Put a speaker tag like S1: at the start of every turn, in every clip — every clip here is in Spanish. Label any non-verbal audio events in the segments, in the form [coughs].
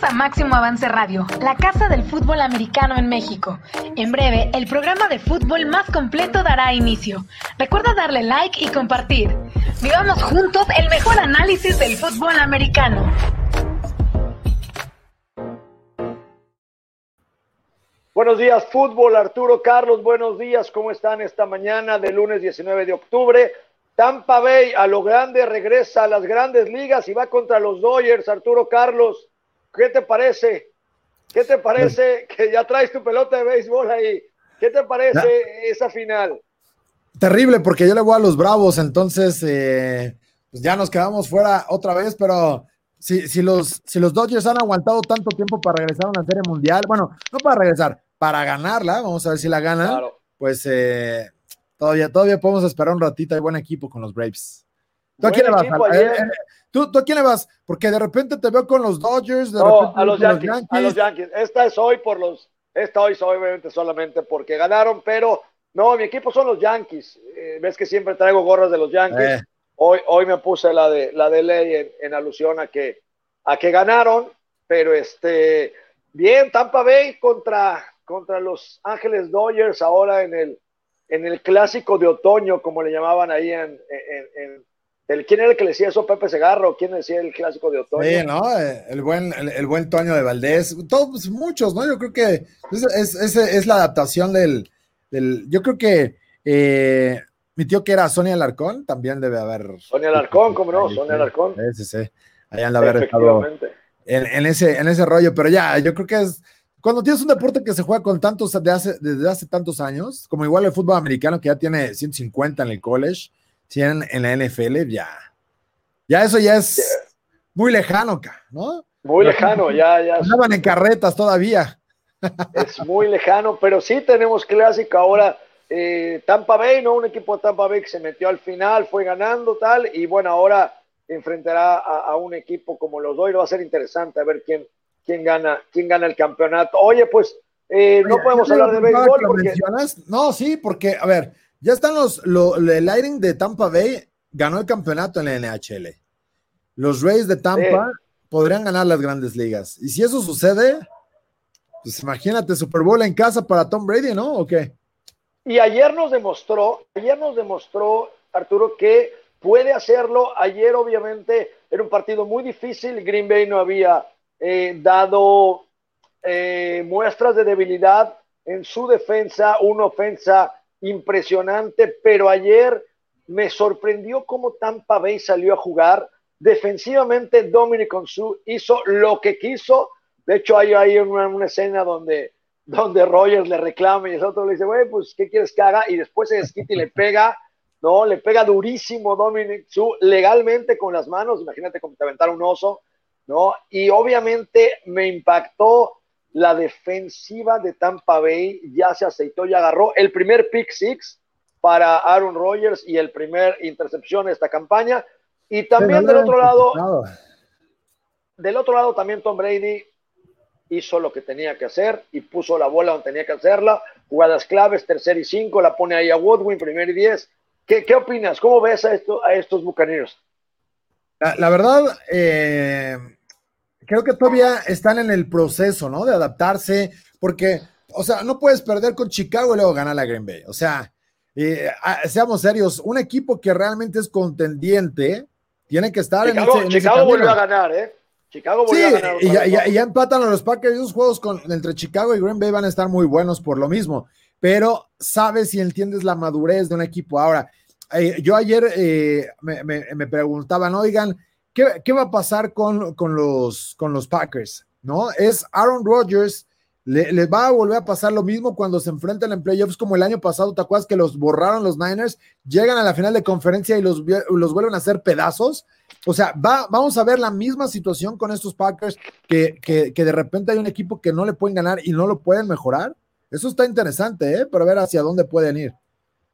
S1: A Máximo Avance Radio, la casa del fútbol americano en México. En breve, el programa de fútbol más completo dará inicio. Recuerda darle like y compartir. Vivamos juntos el mejor análisis del fútbol americano.
S2: Buenos días, fútbol. Arturo Carlos, buenos días. ¿Cómo están esta mañana de lunes 19 de octubre? Tampa Bay a lo grande regresa a las grandes ligas y va contra los Dodgers. Arturo Carlos, ¿Qué te parece? ¿Qué te parece que ya traes tu pelota de béisbol ahí? ¿Qué te parece esa final?
S3: Terrible, porque yo le voy a los Bravos, entonces eh, pues ya nos quedamos fuera otra vez, pero si, si, los, si los Dodgers han aguantado tanto tiempo para regresar a una serie mundial, bueno, no para regresar, para ganarla, vamos a ver si la ganan, pues eh, todavía, todavía podemos esperar un ratito, hay buen equipo con los Braves. ¿Tú a, quién le vas, eh, eh, ¿tú, a quién le vas? Porque de repente te veo con los Dodgers, de
S2: no, a los, Yankees, a los Yankees. Esta es hoy por los, esta hoy obviamente solamente porque ganaron, pero no, mi equipo son los Yankees. Eh, ves que siempre traigo gorras de los Yankees. Hoy, hoy me puse la de la de ley en, alusión a que a que ganaron, pero este bien Tampa Bay contra contra los Ángeles Dodgers ahora en el en el clásico de otoño, como le llamaban ahí en, en ¿Quién era el que le decía eso? Pepe Segarro, ¿quién decía el clásico de otoño?
S3: Sí, ¿no? Eh, el buen, el, buen Toño de Valdés, todos, muchos, ¿no? Yo creo que es, es, la adaptación del, yo creo que eh, mi tío que era Sonia Alarcón, también debe haber.
S2: Sonia Alarcón, ¿cómo no? Sonia Alarcón.
S3: Sí, sí, sí. Ahí anda haber estado en, ese, en ese rollo, pero ya, yo creo que es, cuando tienes un deporte que se juega con tantos, de hace, desde hace tantos años, como igual el fútbol americano que ya tiene 150 en el college, si en, la NFL, ya. Ya eso ya es muy lejano, ¿no?
S2: Muy lejano, ya, ya.
S3: Estaban en carretas todavía.
S2: Es muy lejano, pero sí tenemos clásica ahora. Eh, Tampa Bay, ¿no? Un equipo de Tampa Bay que se metió al final, fue ganando tal, y bueno, ahora enfrentará a, un equipo como los dos, va a ser interesante a ver quién, quién, gana, quién gana el campeonato. Oye, pues eh, no podemos hablar de béisbol porque...
S3: No, sí, porque, a ver, ya están los, el Lightning de Tampa Bay ganó el campeonato en la NHL. Los Rays de Tampa podrían ganar las grandes ligas. Y si eso sucede, pues imagínate Super Bowl en casa para Tom Brady, ¿no? ¿O qué?
S2: Y ayer nos demostró, ayer nos demostró, Arturo, que puede hacerlo. Ayer, obviamente, era un partido muy difícil. Green Bay no había eh, dado eh, muestras de debilidad en su defensa, una ofensa impresionante, pero ayer me sorprendió cómo Tampa Bay salió a jugar. Defensivamente, Dominic Onsu hizo lo que quiso. De hecho, hay, una, escena donde, donde Rogers le reclama y el otro le dice, güey, pues, ¿qué quieres que haga? Y después se desquita y le pega, ¿no? Le pega durísimo Dominic Su legalmente con las manos. Imagínate cómo te aventara un oso, ¿no? Y obviamente me impactó la defensiva de Tampa Bay ya se aceitó y agarró el primer pick six para Aaron Rodgers y el primer intercepción de esta campaña. Y también del otro lado, del otro lado también Tom Brady hizo lo que tenía que hacer y puso la bola donde tenía que hacerla. Jugadas claves, tercer y cinco, la pone ahí a Woodwin, primer y diez. ¿Qué, qué opinas? ¿Cómo ves a, esto, a estos bucaneros?
S3: La, la verdad, eh, creo que todavía están en el proceso, ¿no? De adaptarse, porque, o sea, no puedes perder con Chicago y luego ganar la Green Bay. O sea, eh, ah, seamos serios, un equipo que realmente es contendiente tiene que estar
S2: en ese, en Chicago volvió a ganar, ¿eh? Chicago volvió a ganar.
S3: Y ya, y, ya, empatan a los Packers. Esos juegos con, entre Chicago y Green Bay van a estar muy buenos por lo mismo. Pero sabes y entiendes la madurez de un equipo. Ahora, eh, yo ayer eh, me, me, me, preguntaban, oigan, ¿qué, va a pasar con, los, Packers? ¿No? Es Aaron Rodgers, le, va a volver a pasar lo mismo cuando se enfrentan en playoffs como el año pasado, ¿te acuerdas que los borraron los Niners? Llegan a la final de conferencia y los, vuelven a hacer pedazos. O sea, va, vamos a ver la misma situación con estos Packers, que, que, de repente hay un equipo que no le pueden ganar y no lo pueden mejorar. Eso está interesante, ¿eh? Para ver hacia dónde pueden ir.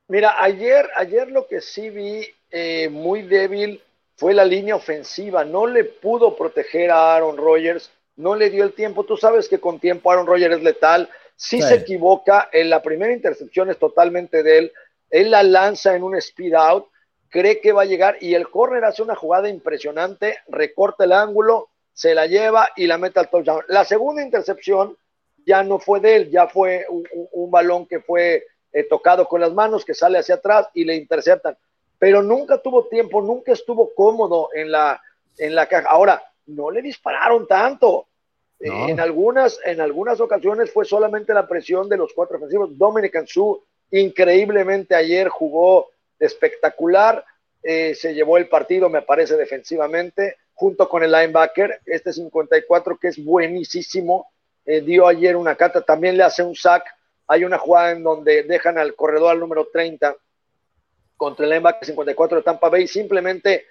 S2: Mira, ayer, ayer lo que sí vi eh, muy débil fue la línea ofensiva. No le pudo proteger a Aaron Rodgers, no le dio el tiempo. Tú sabes que con tiempo Aaron Rodgers es letal. Si se equivoca, en la primera intercepción es totalmente de él. Él la lanza en un speed out, cree que va a llegar y el corner hace una jugada impresionante, recorta el ángulo se la lleva y la mete al touchdown. La segunda intercepción ya no fue de él, ya fue un, balón que fue eh, tocado con las manos, que sale hacia atrás y le interceptan. Pero nunca tuvo tiempo, nunca estuvo cómodo en la, en la caja. Ahora, no le dispararon tanto. Eh, en, algunas, en algunas ocasiones fue solamente la presión de los cuatro ofensivos. Dominic Su increíblemente ayer jugó espectacular, eh, se llevó el partido, me parece, defensivamente, junto con el linebacker, este 54 que es buenísimo, eh, dio ayer una cata, también le hace un sack, hay una jugada en donde dejan al corredor al número 30 contra el linebacker 54 de Tampa Bay, simplemente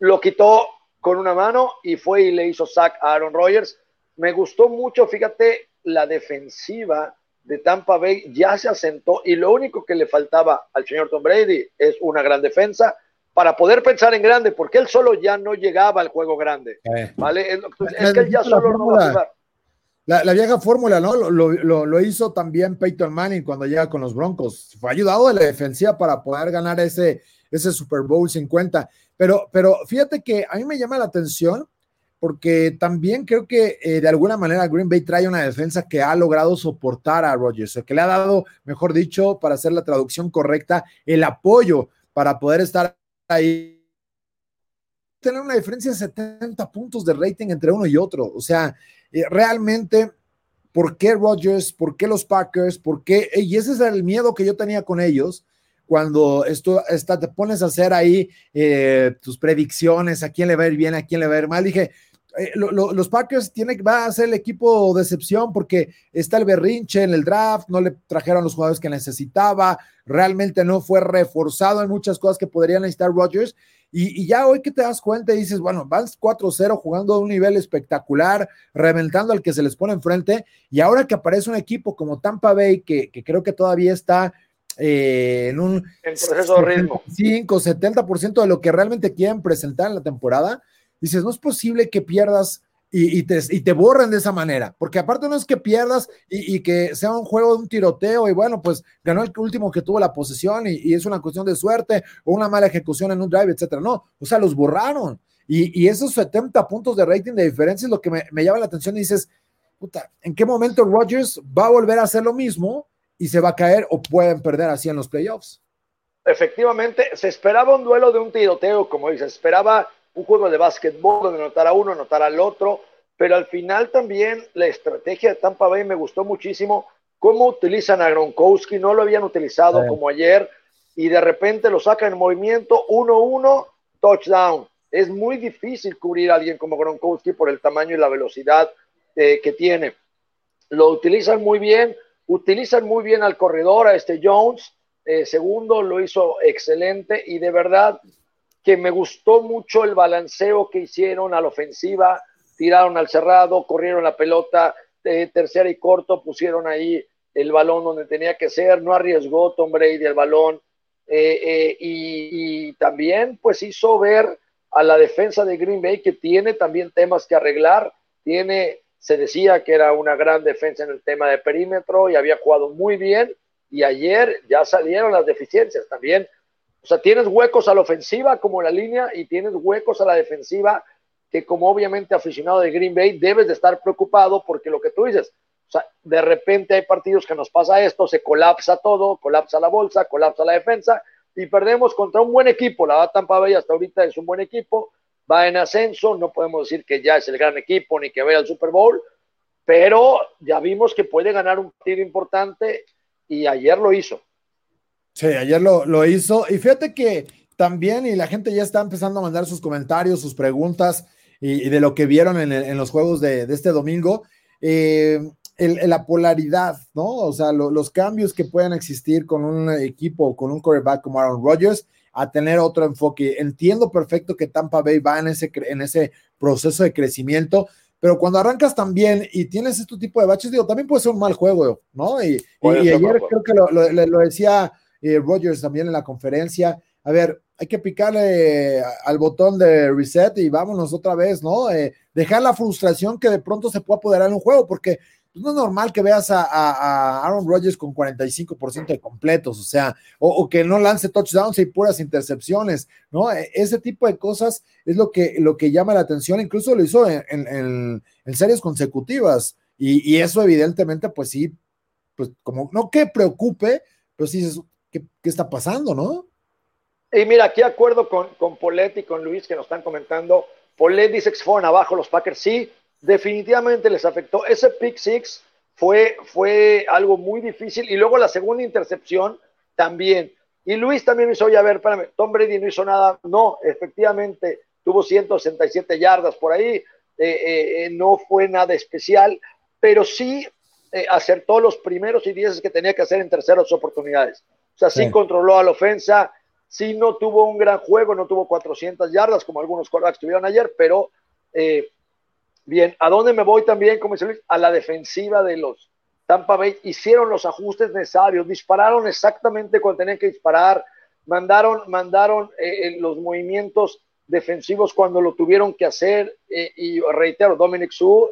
S2: lo quitó con una mano y fue y le hizo sack a Aaron Rodgers. Me gustó mucho, fíjate, la defensiva de Tampa Bay ya se asentó y lo único que le faltaba al señor Tom Brady es una gran defensa para poder pensar en grande, porque él solo ya no llegaba al juego grande. Eh. ¿vale? Es, que él ya solo no va a jugar.
S3: La, vieja fórmula, ¿no? Lo, hizo también Peyton Manning cuando llega con los Broncos. Fue ayudado de la defensiva para poder ganar ese, ese Super Bowl 50. Pero, pero fíjate que a mí me llama la atención porque también creo que eh, de alguna manera Green Bay trae una defensa que ha logrado soportar a Rodgers, que le ha dado, mejor dicho, para hacer la traducción correcta, el apoyo para poder estar ahí. Tener una diferencia de 70 puntos de rating entre uno y otro. O sea, eh, realmente, ¿por qué Rodgers? ¿Por qué los Packers? ¿Por qué? Y ese es el miedo que yo tenía con ellos cuando esto, está, te pones a hacer ahí eh, tus predicciones, a quién le va a ir bien, a quién le va a ir mal. Dije, eh, los Packers tiene, va a ser el equipo de excepción porque está el berrinche en el draft, no le trajeron los jugadores que necesitaba, realmente no fue reforzado en muchas cosas que podrían necesitar Rodgers. Y, ya hoy que te das cuenta y dices, bueno, van 4-0 jugando a un nivel espectacular, reventando al que se les pone enfrente, y ahora que aparece un equipo como Tampa Bay, que, que creo que todavía está eh, en un
S2: proceso de ritmo.
S3: 5, 70% de lo que realmente quieren presentar en la temporada, dices, no es posible que pierdas y, te, y, te, borren de esa manera, porque aparte no es que pierdas y, que sea un juego de un tiroteo y bueno, pues ganó el último que tuvo la posesión y, es una cuestión de suerte o una mala ejecución en un drive, etcétera. No, o sea, los borraron. Y, esos 70 puntos de rating de diferencia es lo que me, me llama la atención y dices, puta, ¿en qué momento Rodgers va a volver a hacer lo mismo y se va a caer o pueden perder así en los playoffs?
S2: Efectivamente, se esperaba un duelo de un tiroteo, como dice, esperaba un juego de básquetbol donde anotara uno, anotara al otro, pero al final también la estrategia de Tampa Bay me gustó muchísimo, cómo utilizan a Gronkowski, no lo habían utilizado como ayer, y de repente lo sacan en movimiento, 1-1, touchdown. Es muy difícil cubrir a alguien como Gronkowski por el tamaño y la velocidad eh, que tiene. Lo utilizan muy bien, utilizan muy bien al corredor, a este Jones, eh, segundo lo hizo excelente y de verdad que me gustó mucho el balanceo que hicieron a la ofensiva, tiraron al cerrado, corrieron la pelota, eh, tercera y corto, pusieron ahí el balón donde tenía que ser, no arriesgó Tom Brady el balón eh, eh, y, también pues hizo ver a la defensa de Green Bay que tiene también temas que arreglar, tiene, se decía que era una gran defensa en el tema de perímetro y había jugado muy bien y ayer ya salieron las deficiencias también sea, tienes huecos a la ofensiva como la línea y tienes huecos a la defensiva que como obviamente aficionado de Green Bay debes de estar preocupado porque lo que tú dices, o sea, de repente hay partidos que nos pasa esto, se colapsa todo, colapsa la bolsa, colapsa la defensa y perdemos contra un buen equipo. La Tampa Bay hasta ahorita es un buen equipo, va en ascenso, no podemos decir que ya es el gran equipo ni que vaya al Super Bowl, pero ya vimos que puede ganar un partido importante y ayer lo hizo.
S3: Sí, ayer lo, hizo. Y fíjate que también, y la gente ya está empezando a mandar sus comentarios, sus preguntas y, de lo que vieron en, los juegos de, este domingo. Eh, la polaridad, ¿no? O sea, los cambios que puedan existir con un equipo, con un quarterback como Aaron Rodgers, a tener otro enfoque. Entiendo perfecto que Tampa Bay va en ese, en ese proceso de crecimiento, pero cuando arrancas también y tienes este tipo de baches, digo, también puede ser un mal juego, ¿no? Y, ayer creo que lo decía eh, Rogers también en la conferencia. A ver, hay que picarle al botón de reset y vámonos otra vez, ¿no? Eh, dejar la frustración que de pronto se pueda apoderar en un juego, porque pues no es normal que veas a, Aaron Rodgers con 45% de completos, o sea, o, que no lance touchdowns y puras intercepciones, ¿no? E, ese tipo de cosas es lo que, lo que llama la atención, incluso lo hizo en, series consecutivas, y, eso evidentemente, pues sí, pues como, no que preocupe, pero sí, ¿qué, qué está pasando, no?
S2: Y mira, aquí acuerdo con, con Polet y con Luis que nos están comentando. Polet dice que se fueron abajo los Packers. Sí, definitivamente les afectó. Ese pick six fue, fue algo muy difícil. Y luego la segunda intercepción también. Y Luis también hizo, oye, a ver, espérame, Tom Brady no hizo nada. No, efectivamente, tuvo 167 yardas por ahí. Eh, eh, eh, no fue nada especial, pero sí acertó los primeros y diez que tenía que hacer en terceras oportunidades. O sea, sí, controló a la ofensa, sí no tuvo un gran juego, no tuvo 400 yardas como algunos quarterbacks tuvieron ayer, pero Bien, ¿a dónde me voy también, como dice Luis? A la defensiva de los Tampa Bay. Hicieron los ajustes necesarios, dispararon exactamente cuando tenían que disparar, mandaron, mandaron eh, eh, los movimientos defensivos cuando lo tuvieron que hacer. Eh, y reitero, Dominic Su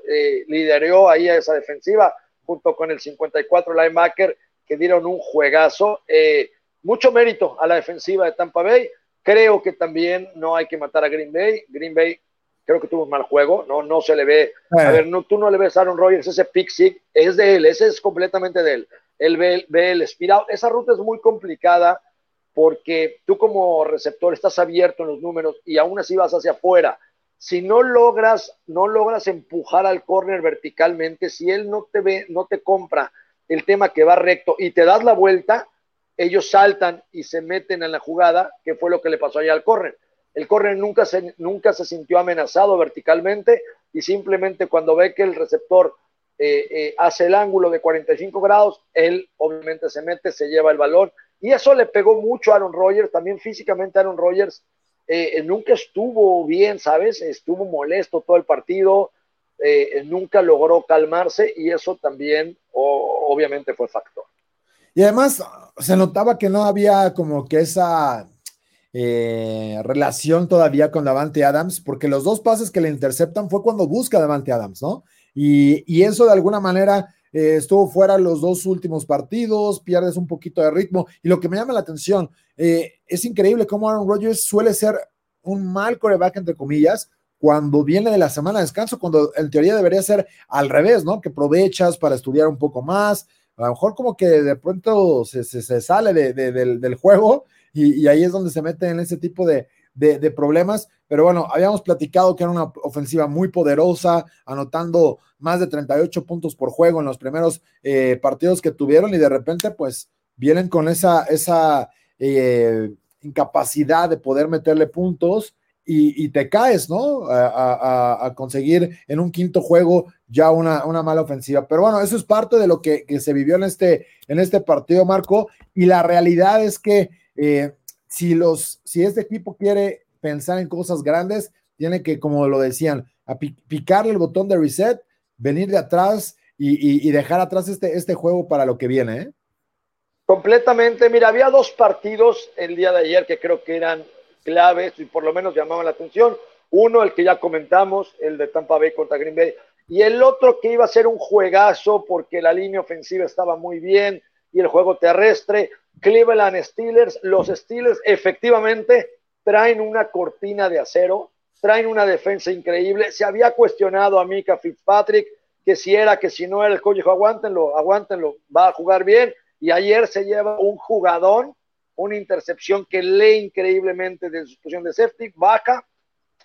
S2: lideró ahí a esa defensiva junto con el 54 linebacker que dieron un juegazo. mucho mérito a la defensiva de Tampa Bay. Creo que también no hay que matar a Green Bay. Green Bay creo que tuvo un mal juego, no, no se le ve, a eh. ver, no, tú no le ves a Aaron Rodgers, ese pick es de él, ese es completamente de él, él ve, ve el espiral, esa ruta es muy complicada porque tú como receptor estás abierto en los números y aún así vas hacia afuera, si no logras, no logras empujar al corner verticalmente, si él no te ve, no te compra el tema que va recto y te das la vuelta, ellos saltan y se meten en la jugada, que fue lo que le pasó allá al corner el corner nunca se, nunca se sintió amenazado verticalmente y simplemente cuando ve que el receptor eh, eh, hace el ángulo de 45 grados, él obviamente se mete, se lleva el balón y eso le pegó mucho a Aaron Rodgers, también físicamente Aaron Rodgers eh, nunca estuvo bien, ¿sabes? Estuvo molesto todo el partido, nunca logró calmarse y eso también obviamente fue factor.
S3: Y además se notaba que no había como que esa eh, relación todavía con Davante Adams, porque los dos pases que le interceptan fue cuando busca Davante Adams, ¿no? Y, eso de alguna manera eh, estuvo fuera los dos últimos partidos, pierdes un poquito de ritmo. Y lo que me llama la atención, eh, es increíble cómo Aaron Rodgers suele ser un mal coreback, entre comillas, cuando viene de la semana de descanso, cuando en teoría debería ser al revés, ¿no? Que aprovechas para estudiar un poco más, a lo mejor como que de pronto se, sale del, del, juego y, ahí es donde se mete en ese tipo de, problemas. Pero bueno, habíamos platicado que era una ofensiva muy poderosa, anotando más de 38 puntos por juego en los primeros eh, partidos que tuvieron y de repente pues vienen con esa, esa eh, incapacidad de poder meterle puntos y, te caes, ¿no? A, conseguir en un quinto juego ya una, una, mala ofensiva. Pero bueno, eso es parte de lo que, que se vivió en este, en este partido, Marco. Y la realidad es que eh, si, los, si este equipo quiere pensar en cosas grandes, tiene que, como lo decían, picarle el botón de reset, venir de atrás y, dejar atrás este, este juego para lo que viene. ¿eh?
S2: Completamente. Mira, había dos partidos el día de ayer que creo que eran claves y por lo menos llamaban la atención. Uno, el que ya comentamos, el de Tampa Bay contra Green Bay, y el otro que iba a ser un juegazo porque la línea ofensiva estaba muy bien y el juego terrestre. Cleveland Steelers, los Steelers efectivamente traen una cortina de acero, traen una defensa increíble. Se había cuestionado a Mika Fitzpatrick que si era, que si no era el coach, dijo, aguántenlo, aguántenlo, va a jugar bien. Y ayer se lleva un jugadón, una intercepción que lee increíblemente de su posición de safety, baja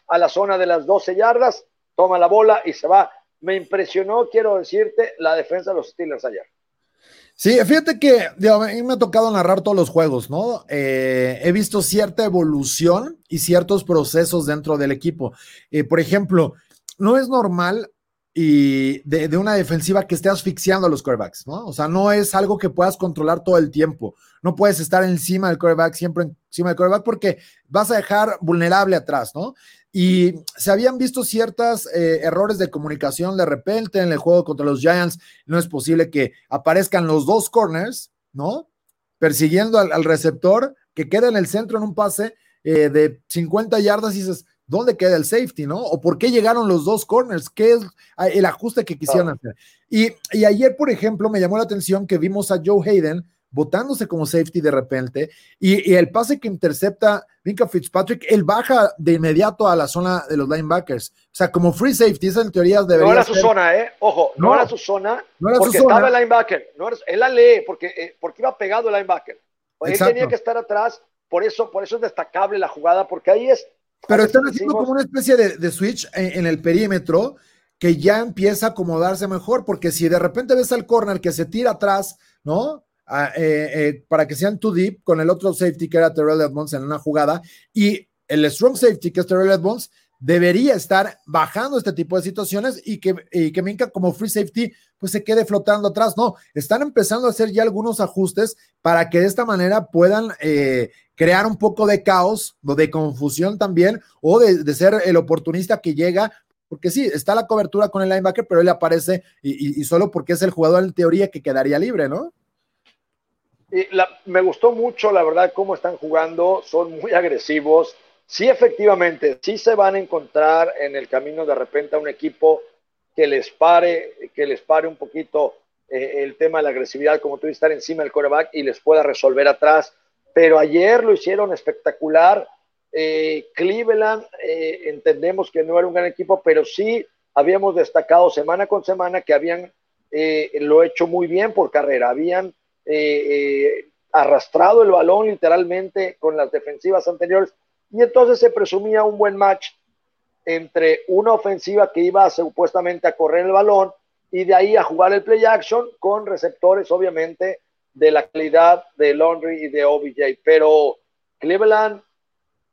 S2: a la zona de las 12 yardas, toma la bola y se va. Me impresionó, quiero decirte, la defensa de los Steelers ayer.
S3: Sí, fíjate que a mí me ha tocado narrar todos los juegos, ¿no? Eh, he visto cierta evolución y ciertos procesos dentro del equipo. Eh, por ejemplo, no es normal y de, una defensiva que esté asfixiando a los quarterbacks, ¿no? O sea, no es algo que puedas controlar todo el tiempo. No puedes estar encima del quarterback, siempre encima del quarterback, porque vas a dejar vulnerable atrás, ¿no? Y se habían visto ciertos eh, errores de comunicación de repente en el juego contra los Giants. No es posible que aparezcan los dos corners, ¿no? Persiguiendo al, receptor, que queda en el centro en un pase eh, de 50 yardas y dices, ¿dónde queda el safety, no? ¿O por qué llegaron los dos corners? ¿Qué es el ajuste que quisieron hacer? Y, y ayer, por ejemplo, me llamó la atención que vimos a Joe Hayden botándose como safety de repente, y, el pase que intercepta Vinca Fitzpatrick, él baja de inmediato a la zona de los linebackers. O sea, como free safety, esa en teoría debería
S2: No era su zona, ¿eh? Ojo, no, era su zona, no era porque su zona. estaba el linebacker. No él la lee porque, eh, porque iba pegado el linebacker. Él tenía que estar atrás, por eso, por eso es destacable la jugada, porque ahí es...
S3: Pero están haciendo como una especie de, switch en, el perímetro que ya empieza a acomodarse mejor, porque si de repente ves al corner que se tira atrás, ¿no? Eh, eh, para que sean too deep con el otro safety que era Terrell Edmonds en una jugada y el strong safety que es Terrell Edmonds debería estar bajando este tipo de situaciones y que, y que Minka como free safety pues se quede flotando atrás. No, están empezando a hacer ya algunos ajustes para que de esta manera puedan eh, crear un poco de caos o de confusión también o de, ser el oportunista que llega porque sí, está la cobertura con el linebacker, pero él aparece y, y, solo porque es el jugador en teoría que quedaría libre, ¿no?
S2: me gustó mucho, la verdad, cómo están jugando, son muy agresivos. Sí, efectivamente, sí se van a encontrar en el camino de repente a un equipo que les pare, que les pare un poquito eh, el tema de la agresividad, como tú dices, estar encima del coreback y les pueda resolver atrás. Pero ayer lo hicieron espectacular. Eh, Cleveland, eh, entendemos que no era un gran equipo, pero sí habíamos destacado semana con semana que habían lo hecho muy bien por carrera, habían eh, eh, arrastrado el balón literalmente con las defensivas anteriores y entonces se presumía un buen match entre una ofensiva que iba supuestamente a correr el balón y de ahí a jugar el play action con receptores obviamente de la calidad de Laundry y de OBJ, pero Cleveland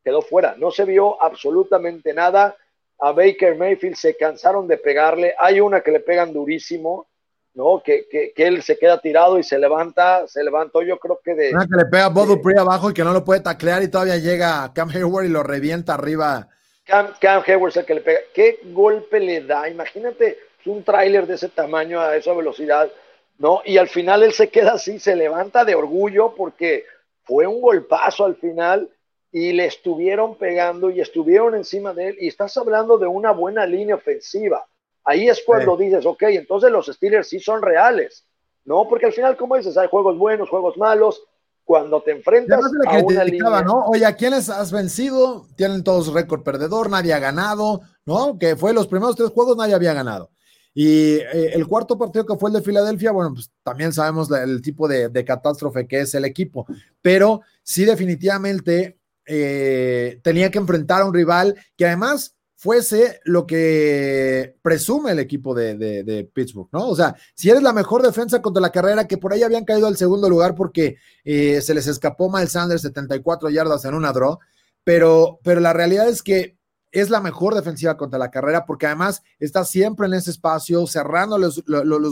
S2: quedó fuera, no se vio absolutamente nada. A Baker Mayfield se cansaron de pegarle, hay una que le pegan durísimo, ¿no? Que, que, que, él se queda tirado y se levanta, se levantó yo creo que de...
S3: Una que le pega a Bodo abajo y que no lo puede taclear y todavía llega Cam Hayward y lo revienta arriba.
S2: Cam, Cam Hayward es el que le pega. ¿Qué golpe le da? Imagínate un tráiler de ese tamaño a esa velocidad, ¿no? Y al final él se queda así, se levanta de orgullo porque fue un golpazo al final y le estuvieron pegando y estuvieron encima de él y estás hablando de una buena línea ofensiva Ahí es cuando dices, ok, entonces los Steelers sí son reales, ¿no? Porque al final, como dices, hay juegos buenos, juegos malos. Cuando te enfrentas a una línea...
S3: ¿no? Oye, ¿a quiénes has vencido? Tienen todos récord perdedor, nadie ha ganado, ¿no? Que fue los primeros tres juegos, nadie había ganado. Y eh, el cuarto partido que fue el de Filadelfia, bueno, pues también sabemos el tipo de, catástrofe que es el equipo, pero sí definitivamente eh, tenía que enfrentar a un rival que además fuese lo que presume el equipo de, Pittsburgh, ¿no? O sea, si eres la mejor defensa contra la carrera, que por ahí habían caído al segundo lugar porque eh, se les escapó Miles Sanders 74 yardas en una draw, pero, pero la realidad es que es la mejor defensiva contra la carrera porque además está siempre en ese espacio, cerrando los,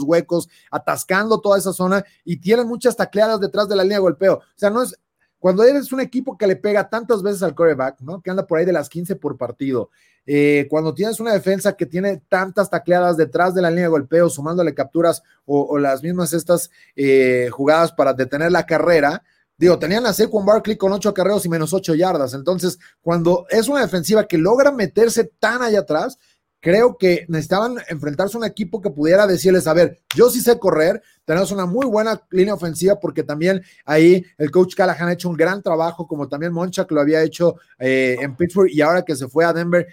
S3: huecos, atascando toda esa zona y tienen muchas tacleadas detrás de la línea de golpeo. O sea, no es, cuando eres un equipo que le pega tantas veces al coreback, ¿no? Que anda por ahí de las 15 por partido, eh, cuando tienes una defensa que tiene tantas tacleadas detrás de la línea de golpeo, sumándole capturas o, las mismas estas eh, jugadas para detener la carrera, digo, tenían a Saquon Barkley con ocho acarreos y menos ocho yardas. Entonces, cuando es una defensiva que logra meterse tan allá atrás, creo que necesitaban enfrentarse a un equipo que pudiera decirles, a ver, yo sí sé correr, tenemos una muy buena línea ofensiva porque también ahí el coach Callahan ha hecho un gran trabajo, como también Monchak lo había hecho eh, en Pittsburgh y ahora que se fue a Denver,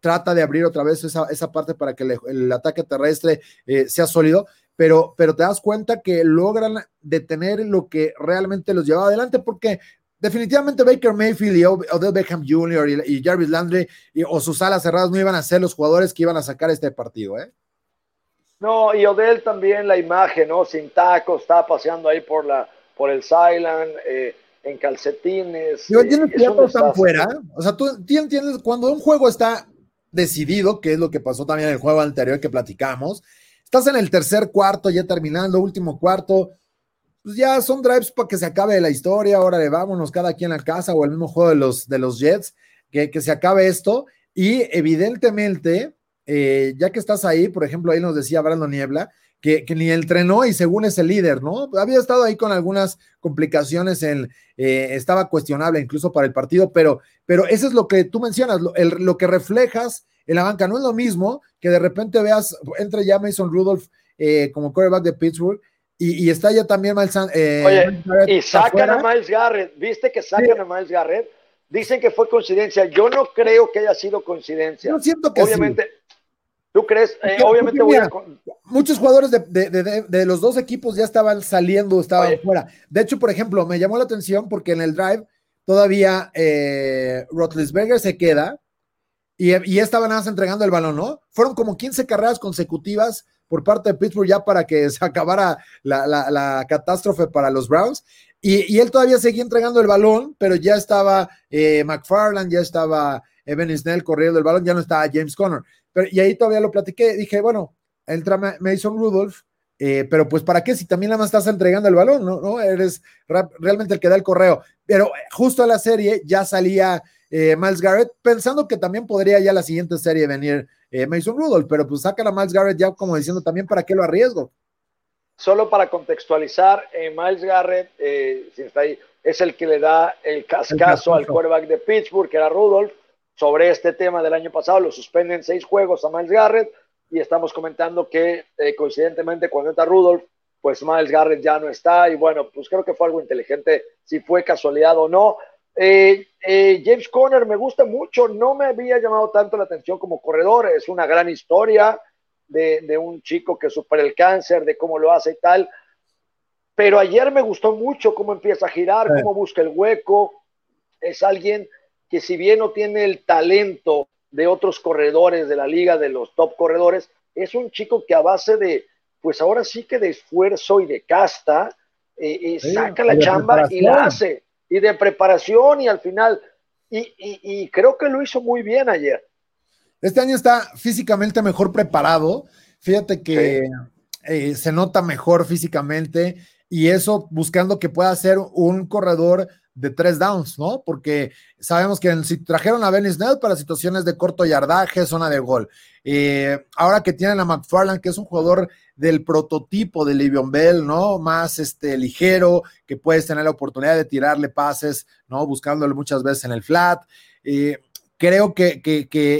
S3: trata de abrir otra vez esa, esa parte para que el, ataque terrestre eh, sea sólido, pero, pero te das cuenta que logran detener lo que realmente los lleva adelante, porque definitivamente Baker Mayfield y Odell Beckham Jr. y, Jarvis Landry o sus alas cerradas no iban a ser los jugadores que iban a sacar este partido, ¿eh?
S2: No, y Odell también la imagen, ¿no? Sin taco, está paseando ahí por la por el Silent, eh, en calcetines.
S3: Yo entiendo que ya están fuera. O sea, tú entiendes, cuando un juego está decidido, que es lo que pasó también en el juego anterior que platicamos. Estás en el tercer cuarto, ya terminando, último cuarto. Pues ya son drives para que se acabe la historia. Ahora le vámonos cada quien a casa o el mismo juego de los, de los Jets, que, que se acabe esto. Y evidentemente, eh, ya que estás ahí, por ejemplo, ahí nos decía Brandon Niebla, que, ni entrenó y según es el líder, ¿no? Había estado ahí con algunas complicaciones, en, eh, estaba cuestionable incluso para el partido, pero, pero eso es lo que tú mencionas, lo, lo, que reflejas en la banca. No es lo mismo que de repente veas, entre ya Mason Rudolph eh, como quarterback de Pittsburgh y, está ya también Miles
S2: eh, Oye, y sacan a Miles Garrett, ¿viste que sacan a Miles Garrett? Dicen que fue coincidencia. Yo no creo que haya sido coincidencia.
S3: Yo siento que
S2: Obviamente, ¿Tú crees? Eh, obviamente voy a...
S3: Muchos jugadores de, los dos equipos ya estaban saliendo, estaban fuera. De hecho, por ejemplo, me llamó la atención porque en el drive todavía eh, Rotlisberger se queda y, y estaban nada más entregando el balón, ¿no? Fueron como 15 carreras consecutivas por parte de Pittsburgh ya para que [laughs] se acabara la, catástrofe para los Browns. Y, él todavía seguía entregando el balón, pero ya estaba eh, McFarland, ya estaba Evan Snell corriendo el balón, ya no estaba James Conner. Pero, y ahí todavía lo platiqué, dije, bueno, entra Mason Rudolph, eh, pero pues para qué si también nada más estás entregando el balón, ¿no? ¿No? Eres realmente el que da el correo. Pero eh, justo a la serie ya salía eh, Miles Garrett, pensando que también podría ya la siguiente serie venir Mason Rudolph, pero pues saca a Miles Garrett ya como diciendo también para qué lo arriesgo.
S2: Solo para contextualizar, Miles Garrett, si está ahí, es el que le da el cascazo al quarterback de Pittsburgh, que era Rudolph sobre este tema del año pasado. Lo suspenden seis juegos a Miles Garrett y estamos comentando que eh, coincidentemente cuando entra Rudolph, pues Miles Garrett ya no está y bueno, pues creo que fue algo inteligente, si fue casualidad o no. Eh, eh, James Conner me gusta mucho, no me había llamado tanto la atención como corredor, es una gran historia de, de un chico que supera el cáncer, de cómo lo hace y tal, pero ayer me gustó mucho cómo empieza a girar, cómo busca el hueco, es alguien que si bien no tiene el talento de otros corredores de la liga, de los top corredores, es un chico que a base de, pues ahora sí que de esfuerzo y de casta, eh, eh, saca la chamba y la hace, y de preparación y al final, y, creo que lo hizo muy bien ayer.
S3: Este año está físicamente mejor preparado, fíjate que eh, se nota mejor físicamente y eso buscando que pueda ser un corredor de tres downs, ¿no? Porque sabemos que si trajeron a Benny Snell para situaciones de corto yardaje, zona de gol. Eh, ahora que tienen a McFarland, que es un jugador del prototipo de Livion Bell, ¿no? Más este, ligero, que puedes tener la oportunidad de tirarle pases, ¿no? Buscándolo muchas veces en el flat. Eh, creo que,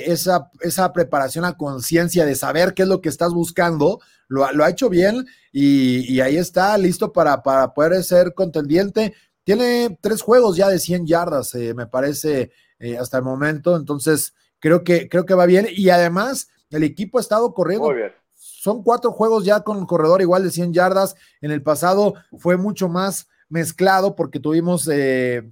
S3: esa, esa preparación a conciencia de saber qué es lo que estás buscando, lo, ha hecho bien y, ahí está, listo para, para poder ser contendiente tiene tres juegos ya de 100 yardas, eh, me parece, eh, hasta el momento. Entonces, creo que, creo que va bien. Y además, el equipo ha estado corriendo. Son cuatro juegos ya con un corredor igual de 100 yardas. En el pasado fue mucho más mezclado porque tuvimos eh,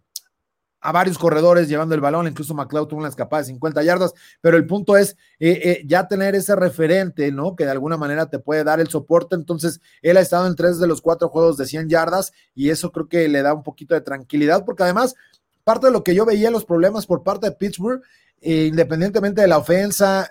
S3: a varios corredores llevando el balón, incluso McLeod tuvo una escapada de 50 yardas, pero el punto es eh, eh, ya tener ese referente, ¿no? Que de alguna manera te puede dar el soporte, entonces él ha estado en tres de los cuatro juegos de 100 yardas y eso creo que le da un poquito de tranquilidad, porque además, parte de lo que yo veía los problemas por parte de Pittsburgh, eh, independientemente de la ofensa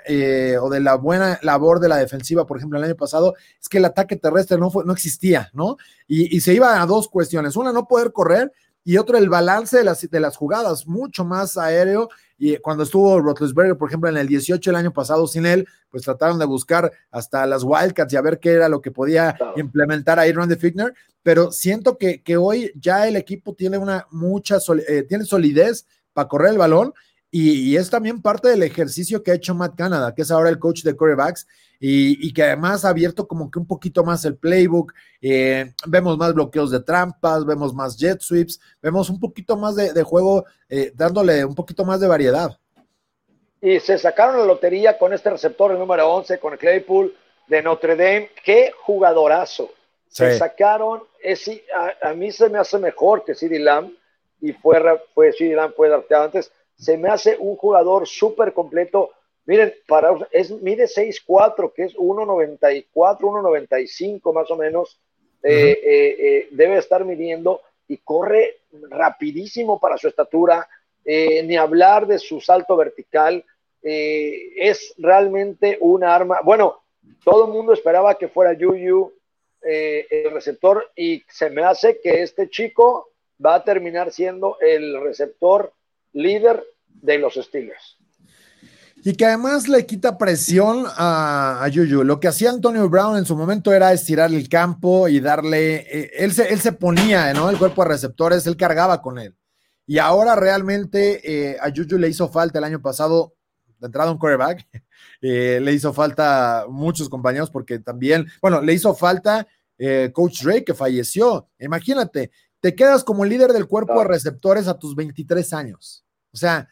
S3: o de la buena labor de la defensiva, por ejemplo, el año pasado, es que el ataque terrestre no, fue, no existía, ¿no? Y, y se iba a dos cuestiones, una, no poder correr, y otro el balance de las, de las jugadas, mucho más aéreo. Y cuando estuvo Roethlisberger, por ejemplo, en el 18 el año pasado sin él, pues trataron de buscar hasta las Wildcats y a ver qué era lo que podía implementar ahí Randy Fickner, pero siento que, que, hoy ya el equipo tiene una mucha eh, tiene solidez para correr el balón y, es también parte del ejercicio que ha hecho Matt Canada, que es ahora el coach de quarterbacks, y, que además ha abierto como que un poquito más el playbook. Eh, vemos más bloqueos de trampas, vemos más jet sweeps, vemos un poquito más de, juego, eh, dándole un poquito más de variedad.
S2: Y se sacaron la lotería con este receptor, el número 11, con Claypool de Notre Dame. ¡Qué jugadorazo! Se sacaron, a, mí se me hace mejor que CD Lamb, y fue, fue CD Lamb fue drafteado antes se me hace un jugador súper completo. Miren, para, es, mide 6'4, que es 1'94, 1'95 más o menos. Eh, eh, eh, debe estar midiendo y corre rapidísimo para su estatura. ni hablar de su salto vertical. es realmente un arma. Bueno, todo el mundo esperaba que fuera Yuyu el receptor y se me hace que este chico va a terminar siendo el receptor líder de los Steelers.
S3: Y que además le quita presión a, a Juju. Lo que hacía Antonio Brown en su momento era estirar el campo y darle, eh, él, se, él se ponía, ¿no? El cuerpo de receptores, él cargaba con él. Y ahora realmente eh, a Juju le hizo falta el año pasado, de entrada un quarterback, [laughs] eh, le hizo falta muchos compañeros porque también, bueno, le hizo falta Coach Drake que falleció. Imagínate, te quedas como líder del cuerpo de receptores a tus 23 años. O sea,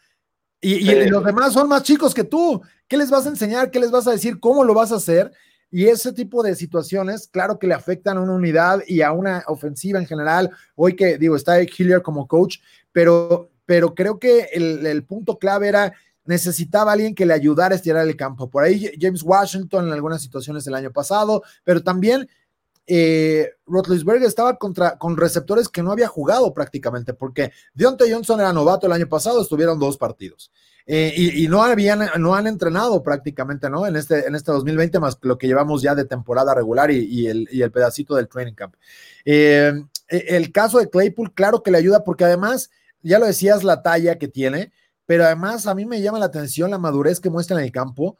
S3: y, los demás son más chicos que tú. ¿Qué les vas a enseñar? ¿Qué les vas a decir? ¿Cómo lo vas a hacer? Y ese tipo de situaciones, claro que le afectan a una unidad y a una ofensiva en general. Hoy que digo, está Hillier como coach, pero, pero creo que el, el punto clave era necesitaba alguien que le ayudara a estirar el campo. Por ahí James Washington en algunas situaciones el año pasado, pero también eh, estaba contra, con receptores que no había jugado prácticamente, porque Deontay Johnson era novato el año pasado, estuvieron dos partidos. Eh, y, no habían, no han entrenado prácticamente, ¿no? En este, en este 2020, más lo que llevamos ya de temporada regular y, el, y el, pedacito del training camp. Eh, e, el caso de Claypool, claro que le ayuda, porque además, ya lo decías, la talla que tiene, pero además a mí me llama la atención la madurez que muestra en el campo,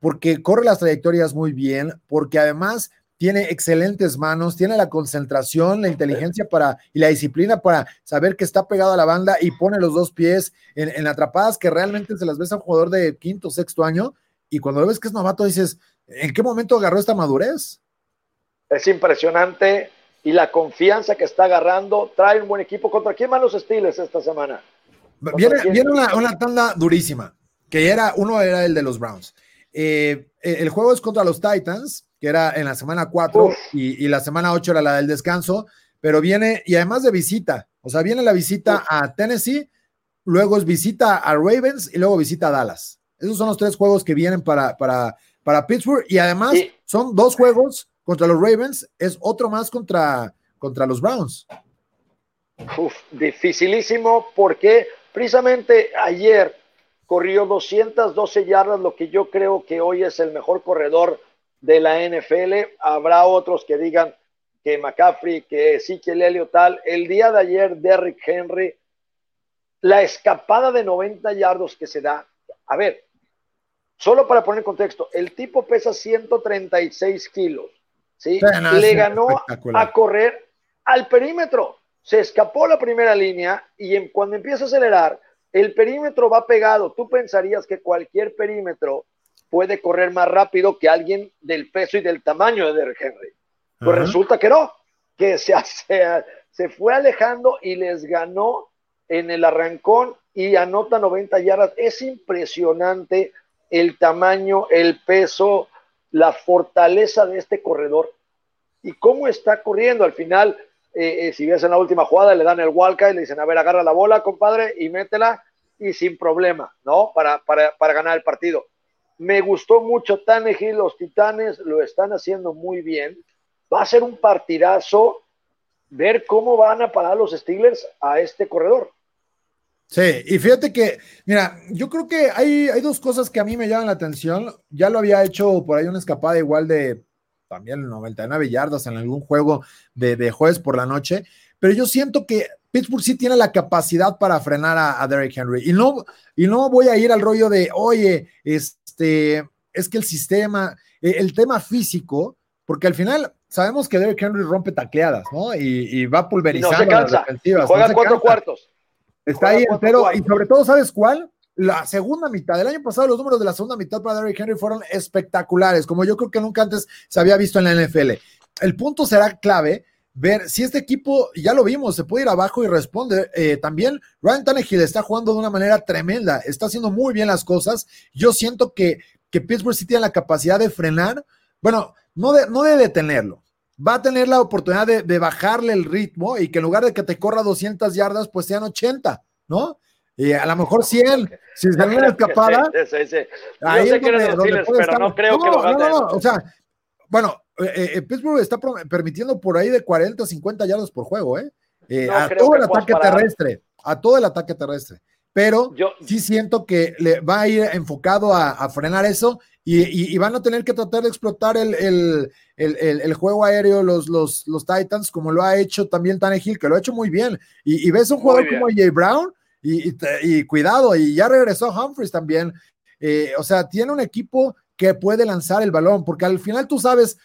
S3: porque corre las trayectorias muy bien, porque además tiene excelentes manos, tiene la concentración, la inteligencia para y la disciplina para saber que está pegado a la banda y pone los dos pies en, atrapadas que realmente se las ves a un jugador de quinto, sexto año y cuando ves que es novato dices, ¿en qué momento agarró esta madurez?
S2: Es impresionante y la confianza que está agarrando, trae un buen equipo. ¿Contra quién van los Steelers esta semana?
S3: Viene, viene una, una, tanda durísima, que era, uno era el de los Browns. Eh, el juego es contra los Titans, que era en la semana 4 y, la semana 8 era la del descanso, pero viene, y además de visita, o sea, viene la visita a Tennessee, luego es visita a Ravens y luego visita a Dallas. Esos son los tres juegos que vienen para, para, para Pittsburgh y además son dos juegos contra los Ravens, es otro más contra, contra los Browns.
S2: Uf, dificilísimo porque precisamente ayer corrió 212 yardas, lo que yo creo que hoy es el mejor corredor de la NFL. Habrá otros que digan que McCaffrey, que sí, que Elliott tal. El día de ayer, Derrick Henry, la escapada de 90 yardos que se da. A ver, solo para poner en contexto, el tipo pesa 136 kilos. ¿sí? Le ganó a correr al perímetro. Se escapó la primera línea y cuando empieza a acelerar, el perímetro va pegado. Tú pensarías que cualquier perímetro puede correr más rápido que alguien del peso y del tamaño de Derrick Henry. Pues resulta que no, que [laughs] se, se fue alejando y les ganó en el arrancón y anota 90 yardas. Es impresionante el tamaño, el peso, la fortaleza de este corredor y cómo está corriendo. Al final, eh, eh, si ves en la última jugada, le dan el walker y le dicen, a ver, agarra la bola, compadre, y métela, y sin problema, ¿no? Para, para, para ganar el partido. Me gustó mucho Tannehill, los Titanes lo están haciendo muy bien. Va a ser un partidazo ver cómo van a parar los Steelers a este corredor.
S3: Sí, y fíjate que, mira, yo creo que hay, hay dos cosas que a mí me llaman la atención. Ya lo había hecho por ahí una escapada igual de también 99 yardas en algún juego de, de jueves por la noche, pero yo siento que Pittsburgh sí tiene la capacidad para frenar a, a Derrick Henry. Y no, y no voy a ir al rollo de, oye, es, este, es que el sistema, eh, el tema físico, porque al final sabemos que Derrick Henry rompe tacleadas, ¿no? Y, va pulverizando
S2: las defensivas. Juega cuatro cuartos.
S3: Está ahí entero, y sobre todo, ¿sabes cuál? La segunda mitad del año pasado, los números de la segunda mitad para Derrick Henry fueron espectaculares, como yo creo que nunca antes se había visto en la NFL. El punto será clave ver si este equipo, ya lo vimos, se puede ir abajo y responde. Eh, también Ryan Tannehill está jugando de una manera tremenda, está haciendo muy bien las cosas. Yo siento que, que Pittsburgh sí tiene la capacidad de frenar, bueno, no de, no de detenerlo. Va a tener la oportunidad de, bajarle el ritmo y que en lugar de que te corra 200 yardas, pues sean 80, ¿no? Y a lo mejor 100, si se una escapada.
S2: Sí, sí, Ahí sé que pero no creo que lo no, no,
S3: o sea, bueno, eh, eh, Pittsburgh está permitiendo por ahí de 40 o 50 yardas por juego, ¿eh? eh a todo el ataque terrestre, a todo el ataque terrestre. Pero Yo, sí siento que le va a ir enfocado a, frenar eso y, van a tener que tratar de explotar el, juego aéreo los, los, los, Titans, como lo ha hecho también Tannehill, que lo ha hecho muy bien. Y, ves un jugador como Jay Brown y, cuidado, y ya regresó Humphries también. Eh, o sea, tiene un equipo que puede lanzar el balón, porque al final tú sabes,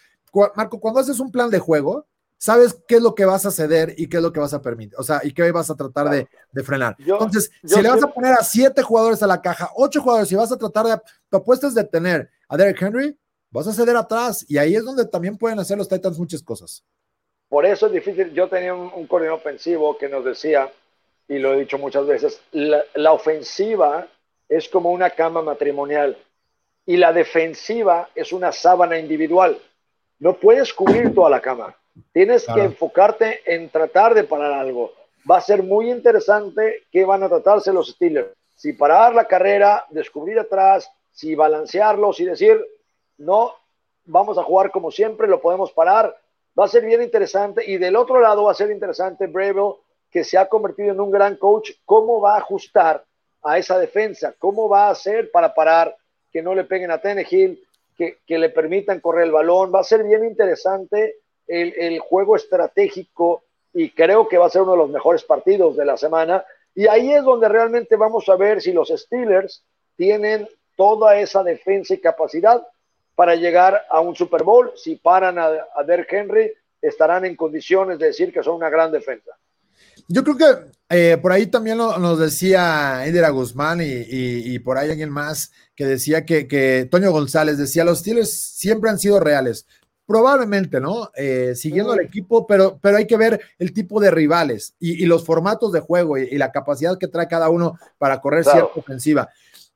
S3: Marco, cuando haces un plan de juego, sabes qué es lo que vas a ceder y qué es lo que vas a permitir, o sea, y qué vas a tratar de, frenar. Entonces, si le vas a poner a siete jugadores a la caja, ocho jugadores, y vas a tratar de, tu apuesta de tener a Derek Henry, vas a ceder atrás, y ahí es donde también pueden hacer los Titans muchas cosas.
S2: Por eso es difícil. Yo tenía un, un coordinador ofensivo que nos decía, y lo he dicho muchas veces, la, ofensiva es como una cama matrimonial y la defensiva es una sábana individual. No puedes cubrir toda la cama. Tienes que enfocarte en tratar de parar algo. Va a ser muy interesante qué van a tratarse los Steelers. Si parar la carrera, descubrir atrás, si balancearlos y decir, no, vamos a jugar como siempre, lo podemos parar va a ser bien interesante. Y del otro lado va a ser interesante Breville, que se ha convertido en un gran coach, cómo va a ajustar a esa defensa, cómo va a hacer para parar, que no le peguen a Tenehill, que, le permitan correr el balón. Va a ser bien interesante el, el juego estratégico y creo que va a ser uno de los mejores partidos de la semana. Y ahí es donde realmente vamos a ver si los Steelers tienen toda esa defensa y capacidad para llegar a un Super Bowl. Si paran a, a Henry, estarán en condiciones de decir que son una gran defensa.
S3: Yo creo que eh, por ahí también nos decía Edera Guzmán y, por ahí alguien más que decía que, que, Toño González decía, los Steelers siempre han sido reales. Probablemente, ¿no? Eh, siguiendo al equipo, pero, pero hay que ver el tipo de rivales y, los formatos de juego y, la capacidad que trae cada uno para correr cierta ofensiva.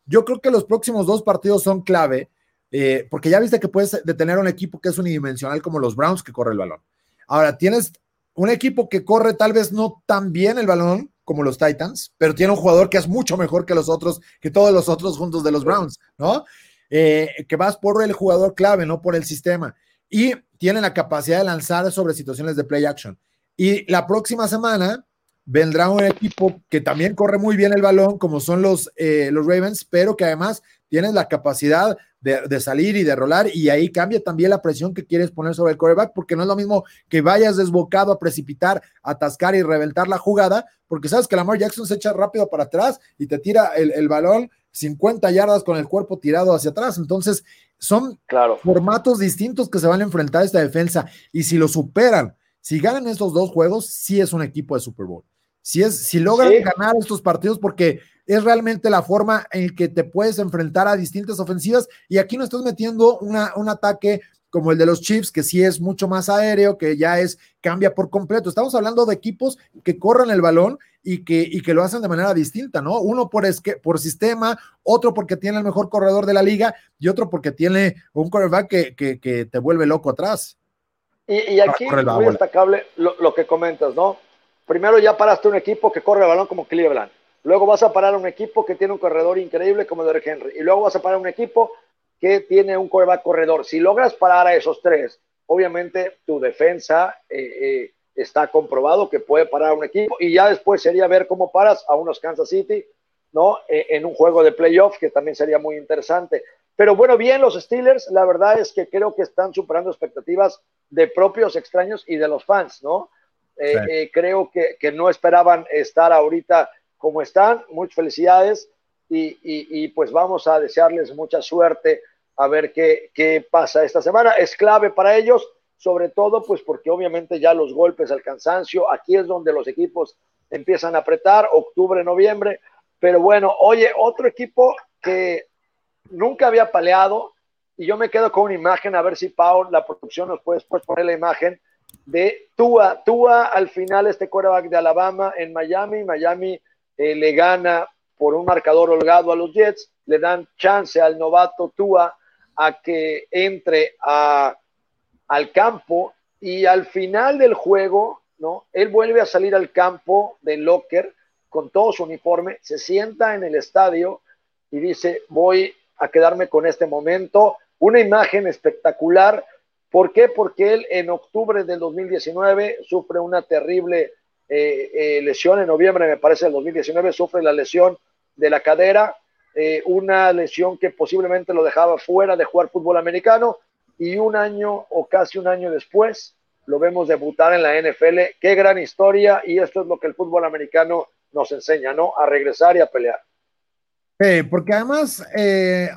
S3: Yo creo que los próximos dos partidos son clave eh, porque ya viste que puedes detener a un equipo que es unidimensional como los Browns que corre el balón. Ahora, tienes un equipo que corre tal vez no tan bien el balón como los Titans, pero tiene un jugador que es mucho mejor que los otros, que todos los otros juntos de los Browns, ¿no? Eh, que vas por el jugador clave, no por el sistema. Y tiene la capacidad de lanzar sobre situaciones de play action. Y la próxima semana vendrá un equipo que también corre muy bien el balón, como son los, eh, los Ravens, pero que además tienen la capacidad de, salir y de rolar, y ahí cambia también la presión que quieres poner sobre el coreback, porque no es lo mismo que vayas desbocado a precipitar, atascar y reventar la jugada, porque sabes que Lamar Jackson se echa rápido para atrás y te tira el, balón 50 yardas con el cuerpo tirado hacia atrás. Entonces, son formatos distintos que se van a enfrentar a esta defensa, y si lo superan, si ganan estos dos juegos, sí es un equipo de Super Bowl. Si, es, si logran ganar estos partidos, porque es realmente la forma en que te puedes enfrentar a distintas ofensivas y aquí no estás metiendo una, un ataque como el de los Chiefs, que sí es mucho más aéreo, que ya es, cambia por completo. Estamos hablando de equipos que corren el balón y que, y que lo hacen de manera distinta, ¿no? Uno por, es que, por sistema, otro porque tiene el mejor corredor de la liga y otro porque tiene un quarterback que, que, te vuelve loco atrás.
S2: Y, aquí es muy destacable lo, lo que comentas, ¿no? Primero ya paraste un equipo que corre el balón como Cleveland Luego vas a parar un equipo que tiene un corredor increíble como Derek Henry. Y luego vas a parar un equipo que tiene un coreback corredor. Si logras parar a esos tres, obviamente tu defensa eh, eh, está comprobado que puede parar a un equipo. Y ya después sería ver cómo paras a unos Kansas City, ¿no? Eh, en un juego de playoff, que también sería muy interesante. Pero bueno, bien, los Steelers, la verdad es que creo que están superando expectativas de propios extraños y de los fans, ¿no? creo que, que no esperaban estar ahorita como están. Muchas felicidades y, pues vamos a desearles mucha suerte a ver qué, qué pasa esta semana. Es clave para ellos, sobre todo pues porque obviamente ya los golpes, el cansancio, aquí es donde los equipos empiezan a apretar, octubre, noviembre. Pero bueno, oye, otro equipo que nunca había paleado, y yo me quedo con una imagen, a ver si Paul, la producción, nos puede poner la imagen de Tua. Tua al final, este quarterback de Alabama en Miami. Miami eh, le gana por un marcador holgado a los Jets, le dan chance al novato Tua a que entre a, al campo y al final del juego, ¿no? Él vuelve a salir al campo del locker con todo su uniforme, se sienta en el estadio y dice, voy a quedarme con este momento. Una imagen espectacular. ¿Por qué? Porque él en octubre del 2019 sufre una terrible eh, eh, lesión en noviembre, me parece, del 2019, sufre la lesión de la cadera, eh, una lesión que posiblemente lo dejaba fuera de jugar fútbol americano y un año o casi un año después lo vemos debutar en la NFL. Qué gran historia y esto es lo que el fútbol americano nos enseña, ¿no? A regresar y a pelear.
S3: porque además eh,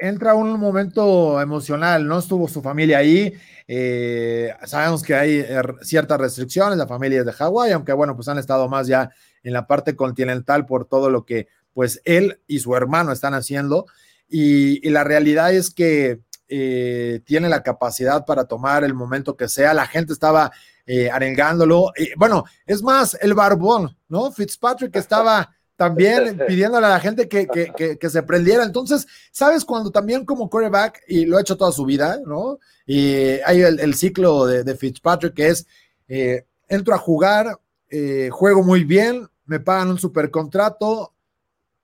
S3: entra un momento emocional, ¿no? Estuvo su familia ahí, eh, sabemos que hay er, ciertas restricciones, la familia es de Hawái, aunque bueno, pues han estado más ya en la parte continental por todo lo que pues él y su hermano están haciendo. Y, la realidad es que eh, tiene la capacidad para tomar el momento que sea. La gente estaba eh, arengándolo. Bueno, es más, el barbón, ¿no? Fitzpatrick estaba también [laughs] pidiéndole a la gente que, que, se prendiera. Entonces, ¿sabes cuando también como quarterback, y lo ha hecho toda su vida, ¿no? Y hay el, ciclo de, Fitzpatrick que es, eh, entro a jugar, eh, juego muy bien, me pagan un super contrato,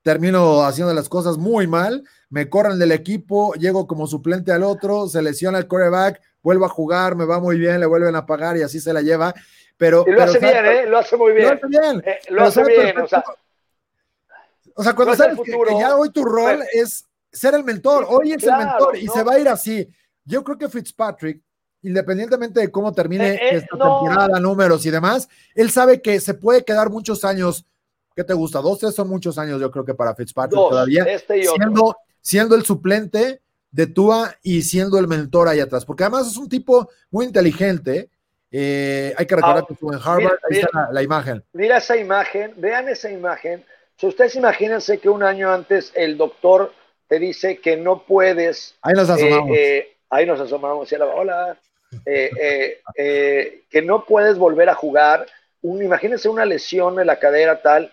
S3: termino haciendo las cosas muy mal, me corren del equipo, llego como suplente al otro, se lesiona el quarterback, vuelvo a jugar, me va muy bien, le vuelven a pagar y así se la lleva. Pero,
S2: y lo hace bien, ¿eh? Lo hace muy bien. Lo hace bien. Eh, lo hace bien, o sea
S3: o sea, cuando sabes que, ya hoy tu rol es ser el mentor, hoy es el mentor y se va a ir así. Yo creo que Fitzpatrick, independientemente de cómo termine eh, eh, esta temporada, números y demás, él sabe que se puede quedar muchos años. ¿Qué te gusta? Dos, tres son muchos años, yo creo que para Fitzpatrick todavía. Este siendo, siendo el suplente de Tua y siendo el mentor ahí atrás, porque además es un tipo muy inteligente. Eh, hay que recordar ah, que estuvo en Harvard, ahí está la, imagen.
S2: Mira esa imagen, vean esa imagen si ustedes imagínense que un año antes el doctor te dice que no puedes.
S3: Ahí nos asomamos.
S2: Eh, eh, ahí nos asomamos. Hola. Eh, que no puedes volver a jugar. imagínense una lesión en la cadera tal.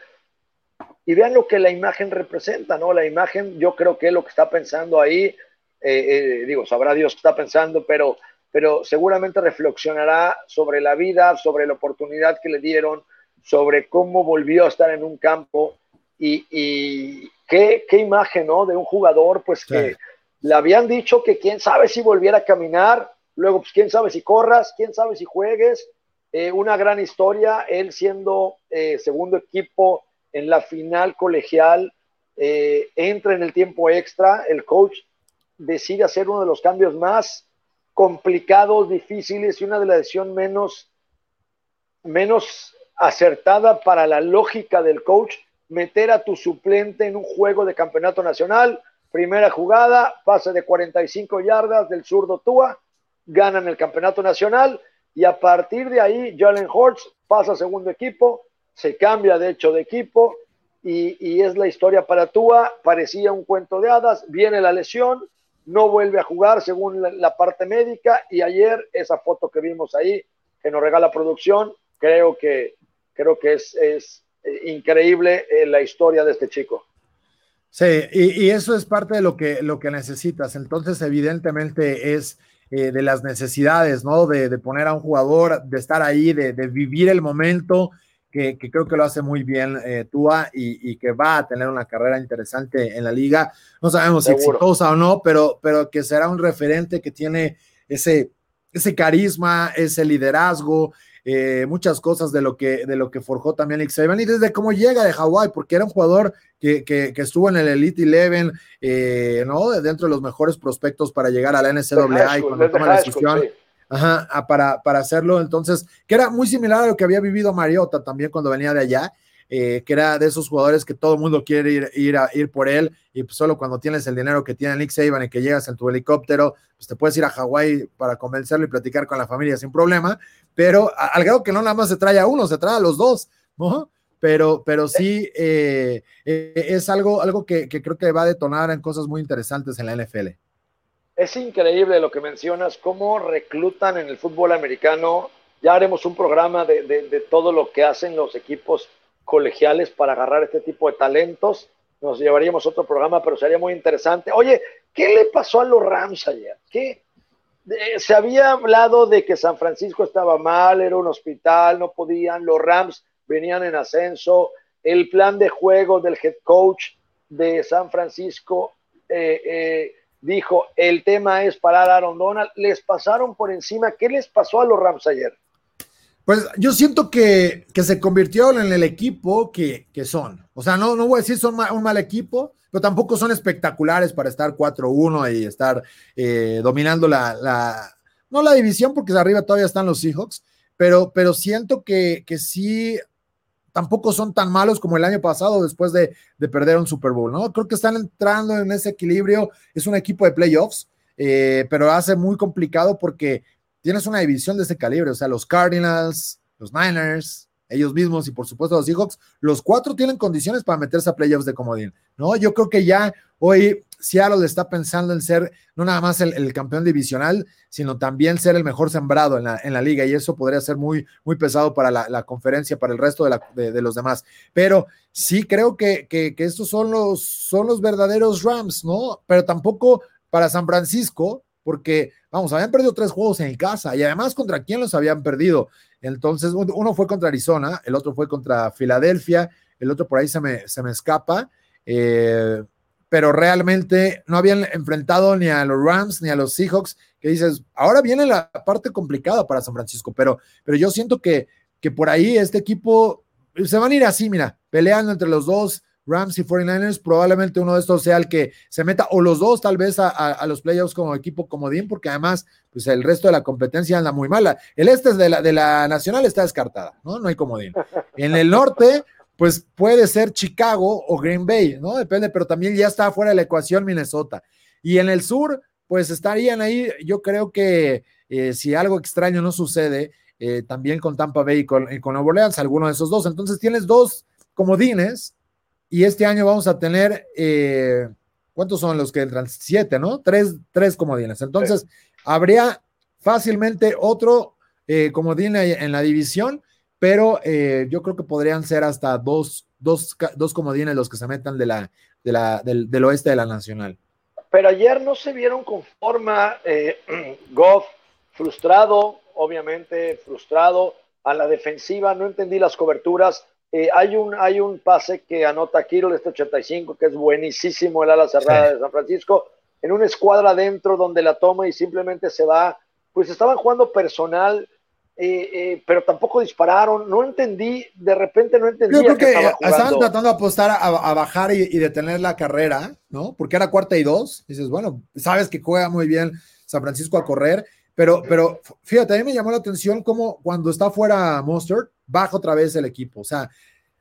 S2: Y vean lo que la imagen representa, ¿no? La imagen, yo creo que es lo que está pensando ahí. digo, sabrá Dios qué está pensando, pero, pero seguramente reflexionará sobre la vida, sobre la oportunidad que le dieron, sobre cómo volvió a estar en un campo y, qué, imagen, ¿no? De un jugador, pues que le habían dicho que quién sabe si volviera a caminar, luego, pues quién sabe si corras, quién sabe si juegues. Eh, una gran historia, él siendo eh, segundo equipo en la final colegial, eh, entra en el tiempo extra, el coach decide hacer uno de los cambios más complicados, difíciles y una de las decisiones menos, menos acertada para la lógica del coach, meter a tu suplente en un juego de campeonato nacional. Primera jugada, pase de 45 yardas del zurdo Tua, ganan el campeonato nacional y a partir de ahí Jalen Hurts pasa a segundo equipo, se cambia de hecho de equipo y, es la historia para Tua. Parecía un cuento de hadas, viene la lesión, no vuelve a jugar según la, parte médica y ayer esa foto que vimos ahí que nos regala producción, creo que creo que es increíble eh, la historia de este chico.
S3: Sí, y, eso es parte de lo que, lo que necesitas. Entonces, evidentemente es eh, de las necesidades, ¿no? De, poner a un jugador, de estar ahí, de, vivir el momento, que, creo que lo hace muy bien eh, Tua y, que va a tener una carrera interesante en la liga. No sabemos si exitosa o no, pero, pero que será un referente que tiene ese, ese carisma, ese liderazgo, eh, muchas cosas de lo que, de lo que forjó también Nick Saban y desde cómo llega de Hawái, porque era un jugador que, que, estuvo en el Elite Eleven, eh, ¿no? Dentro de los mejores prospectos para llegar a la NCAA y cuando toma la decisión. Ajá, para, para hacerlo, entonces, que era muy similar a lo que había vivido Mariota también cuando venía de allá, eh, que era de esos jugadores que todo el mundo quiere ir, ir, a, ir por él, y pues solo cuando tienes el dinero que tiene Nick Saban y que llegas en tu helicóptero, pues te puedes ir a Hawái para convencerlo y platicar con la familia sin problema, pero al grado que no nada más se trae a uno, se trae a los dos, ¿no? Pero, pero sí eh, eh, es algo, algo que, creo que va a detonar en cosas muy interesantes en la NFL.
S2: Es increíble lo que mencionas, cómo reclutan en el fútbol americano. Ya haremos un programa de, de todo lo que hacen los equipos colegiales para agarrar este tipo de talentos. Nos llevaríamos otro programa, pero sería muy interesante. Oye, ¿qué le pasó a los Rams ayer? ¿Qué? se había hablado de que San Francisco estaba mal, era un hospital, no podían, los Rams venían en ascenso, el plan de juego del head coach de San Francisco eh, eh, dijo, el tema es parar a Aaron Donald, les pasaron por encima, ¿qué les pasó a los Rams ayer?
S3: Pues yo siento que, se convirtió en el equipo que, son. O sea, no, no voy a decir son un mal equipo, pero tampoco son espectaculares para estar 4-1 y estar eh, dominando la, no la división, porque arriba todavía están los Seahawks, pero, pero siento que, que sí tampoco son tan malos como el año pasado después de, perder un Super Bowl, ¿no? Creo que están entrando en ese equilibrio, es un equipo de playoffs, eh, pero hace muy complicado porque tienes una división de ese calibre, o sea, los Cardinals, los Niners, ellos mismos y por supuesto los Seahawks, los cuatro tienen condiciones para meterse a playoffs de comodín, ¿no? Yo creo que ya hoy Seattle está pensando en ser no nada más el, campeón divisional, sino también ser el mejor sembrado en la, en la, liga y eso podría ser muy, muy pesado para la, conferencia, para el resto de, de, los demás. Pero sí creo que, que, que, estos son los, son los verdaderos Rams, ¿no? Pero tampoco para San Francisco, porque, vamos, habían perdido tres juegos en casa y además contra quién los habían perdido. Entonces, uno fue contra Arizona, el otro fue contra Filadelfia, el otro por ahí se me, se me escapa, eh, pero realmente no habían enfrentado ni a los Rams ni a los Seahawks, que dices, ahora viene la parte complicada para San Francisco, pero, pero yo siento que, que por ahí este equipo se van a ir así, mira, peleando entre los dos, Rams y 49ers, probablemente uno de estos sea el que se meta, o los dos tal vez a, los playoffs como equipo comodín, porque además, pues el resto de la competencia anda muy mala. El este de la, de la nacional está descartada, ¿no? No hay comodín. En el norte, pues puede ser Chicago o Green Bay, ¿no? Depende, pero también ya está fuera de la ecuación Minnesota. Y en el sur, pues estarían ahí, yo creo que eh, si algo extraño no sucede, eh, también con Tampa Bay y con, y alguno de esos dos. Entonces tienes dos comodines y este año vamos a tener, eh, ¿cuántos son los que entran? Siete, ¿no? Tres, tres comodines. Entonces, habría fácilmente otro eh, comodín en la división, pero eh, yo creo que podrían ser hasta dos, dos, dos comodines los que se metan de la, de la, del, oeste de la nacional.
S2: Pero ayer no se vieron con forma, [clears throat] Goff frustrado, obviamente frustrado a la defensiva, no entendí las coberturas eh, hay, un, hay un pase que anota Kirill, este 85, que es buenísimo el ala cerrada de San Francisco, en una escuadra dentro donde la toma y simplemente se va. Pues estaban jugando personal, eh, eh, pero tampoco dispararon. No entendí, de repente no entendí.
S3: Yo creo que, estaban tratando de apostar a, bajar y, detener la carrera, ¿no? Porque era cuarta y dos. Dices, bueno, sabes que juega muy bien San Francisco a correr, pero, pero fíjate, a mí me llamó la atención cómo cuando está fuera Monster, baja otra vez el equipo. O sea,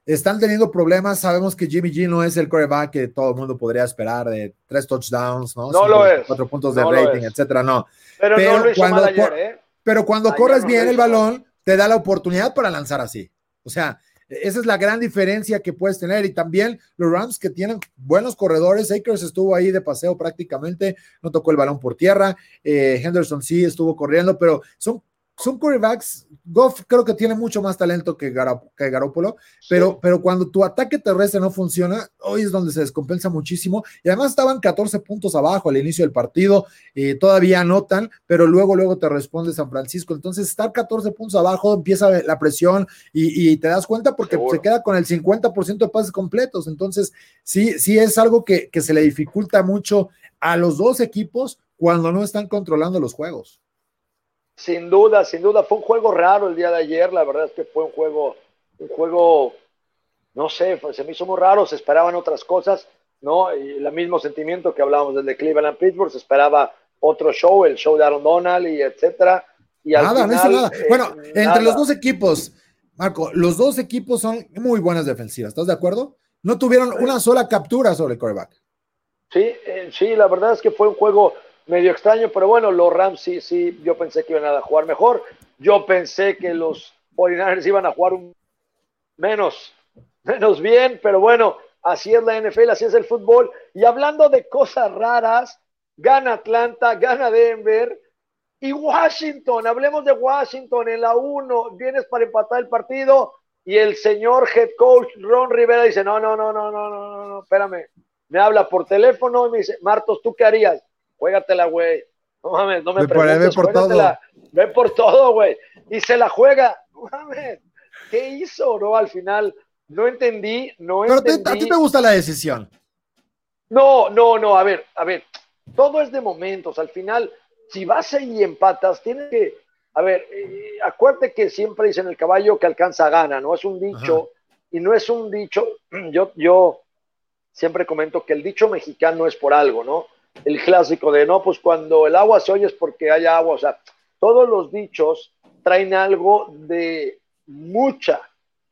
S3: están teniendo problemas. Sabemos que Jimmy G no es el coreback que todo el mundo podría esperar de tres touchdowns, ¿no?
S2: No lo es.
S3: Cuatro puntos de rating, etcétera. No.
S2: Pero, no lo cuando, ayer, ¿eh?
S3: pero cuando corres bien el balón, te da la oportunidad para lanzar así. O sea, esa es la gran diferencia que puedes tener. Y también los Rams que tienen buenos corredores. Akers estuvo ahí de paseo prácticamente, no tocó el balón por tierra. Eh, Henderson sí estuvo corriendo, pero son son quarterbacks. Goff creo que tiene mucho más talento que, Garoppolo, pero, pero cuando tu ataque terrestre no funciona, hoy es donde se descompensa muchísimo. Y además estaban 14 puntos abajo al inicio del partido, eh, todavía anotan, pero luego, luego te responde San Francisco. Entonces, estar 14 puntos abajo, empieza la presión y, te das cuenta porque se queda con el 50% de pases completos. Entonces, sí, sí es algo que, que se le dificulta mucho a los dos equipos cuando no están controlando los juegos.
S2: Sin duda, sin duda, fue un juego raro el día de ayer, la verdad es que fue un juego, un juego, no sé, se me hizo muy raro, se esperaban otras cosas, ¿no? Y el mismo sentimiento que hablábamos desde Cleveland Pittsburgh, se esperaba otro show, el show de Aaron Donald y etcétera. Y
S3: nada, no hizo nada. Eh, bueno, entre los dos equipos, Marco, los dos equipos son muy buenas defensivas, ¿estás de acuerdo? No tuvieron una sola captura sobre el quarterback.
S2: Sí, eh, sí, la verdad es que fue un juego medio extraño, pero bueno, los Rams sí, sí, yo pensé que iban a jugar mejor. Yo pensé que los 49 iban a jugar menos, menos bien, pero bueno, así es la NFL, así es el fútbol. Y hablando de cosas raras, gana Atlanta, gana Denver. Y Washington, hablemos de Washington en la 1, vienes para empatar el partido y el señor head coach Ron Rivera dice, no, no, no, no, no, no, no, espérame. Me habla por teléfono y me dice, Martos, ¿tú qué harías? Juégatela, güey. No mames, no me, preguntes,
S3: por todo.
S2: Ve por todo, güey. Y se la juega. No mames. ¿Qué hizo, no? Al final, no entendí, no
S3: Pero
S2: entendí.
S3: ¿a ti te gusta la decisión?
S2: No, no, no, a ver, a ver. Todo es de momentos. Al final, si vas ahí y empatas, tienes que, a ver, eh, acuérdate que siempre dicen el caballo que alcanza gana, ¿no? Es un dicho, y no es un dicho, [clears throat] yo, yo siempre comento que el dicho mexicano es por algo, ¿no? El clásico de no, pues cuando el agua se oye es porque hay agua, o sea, todos los dichos traen algo de mucha,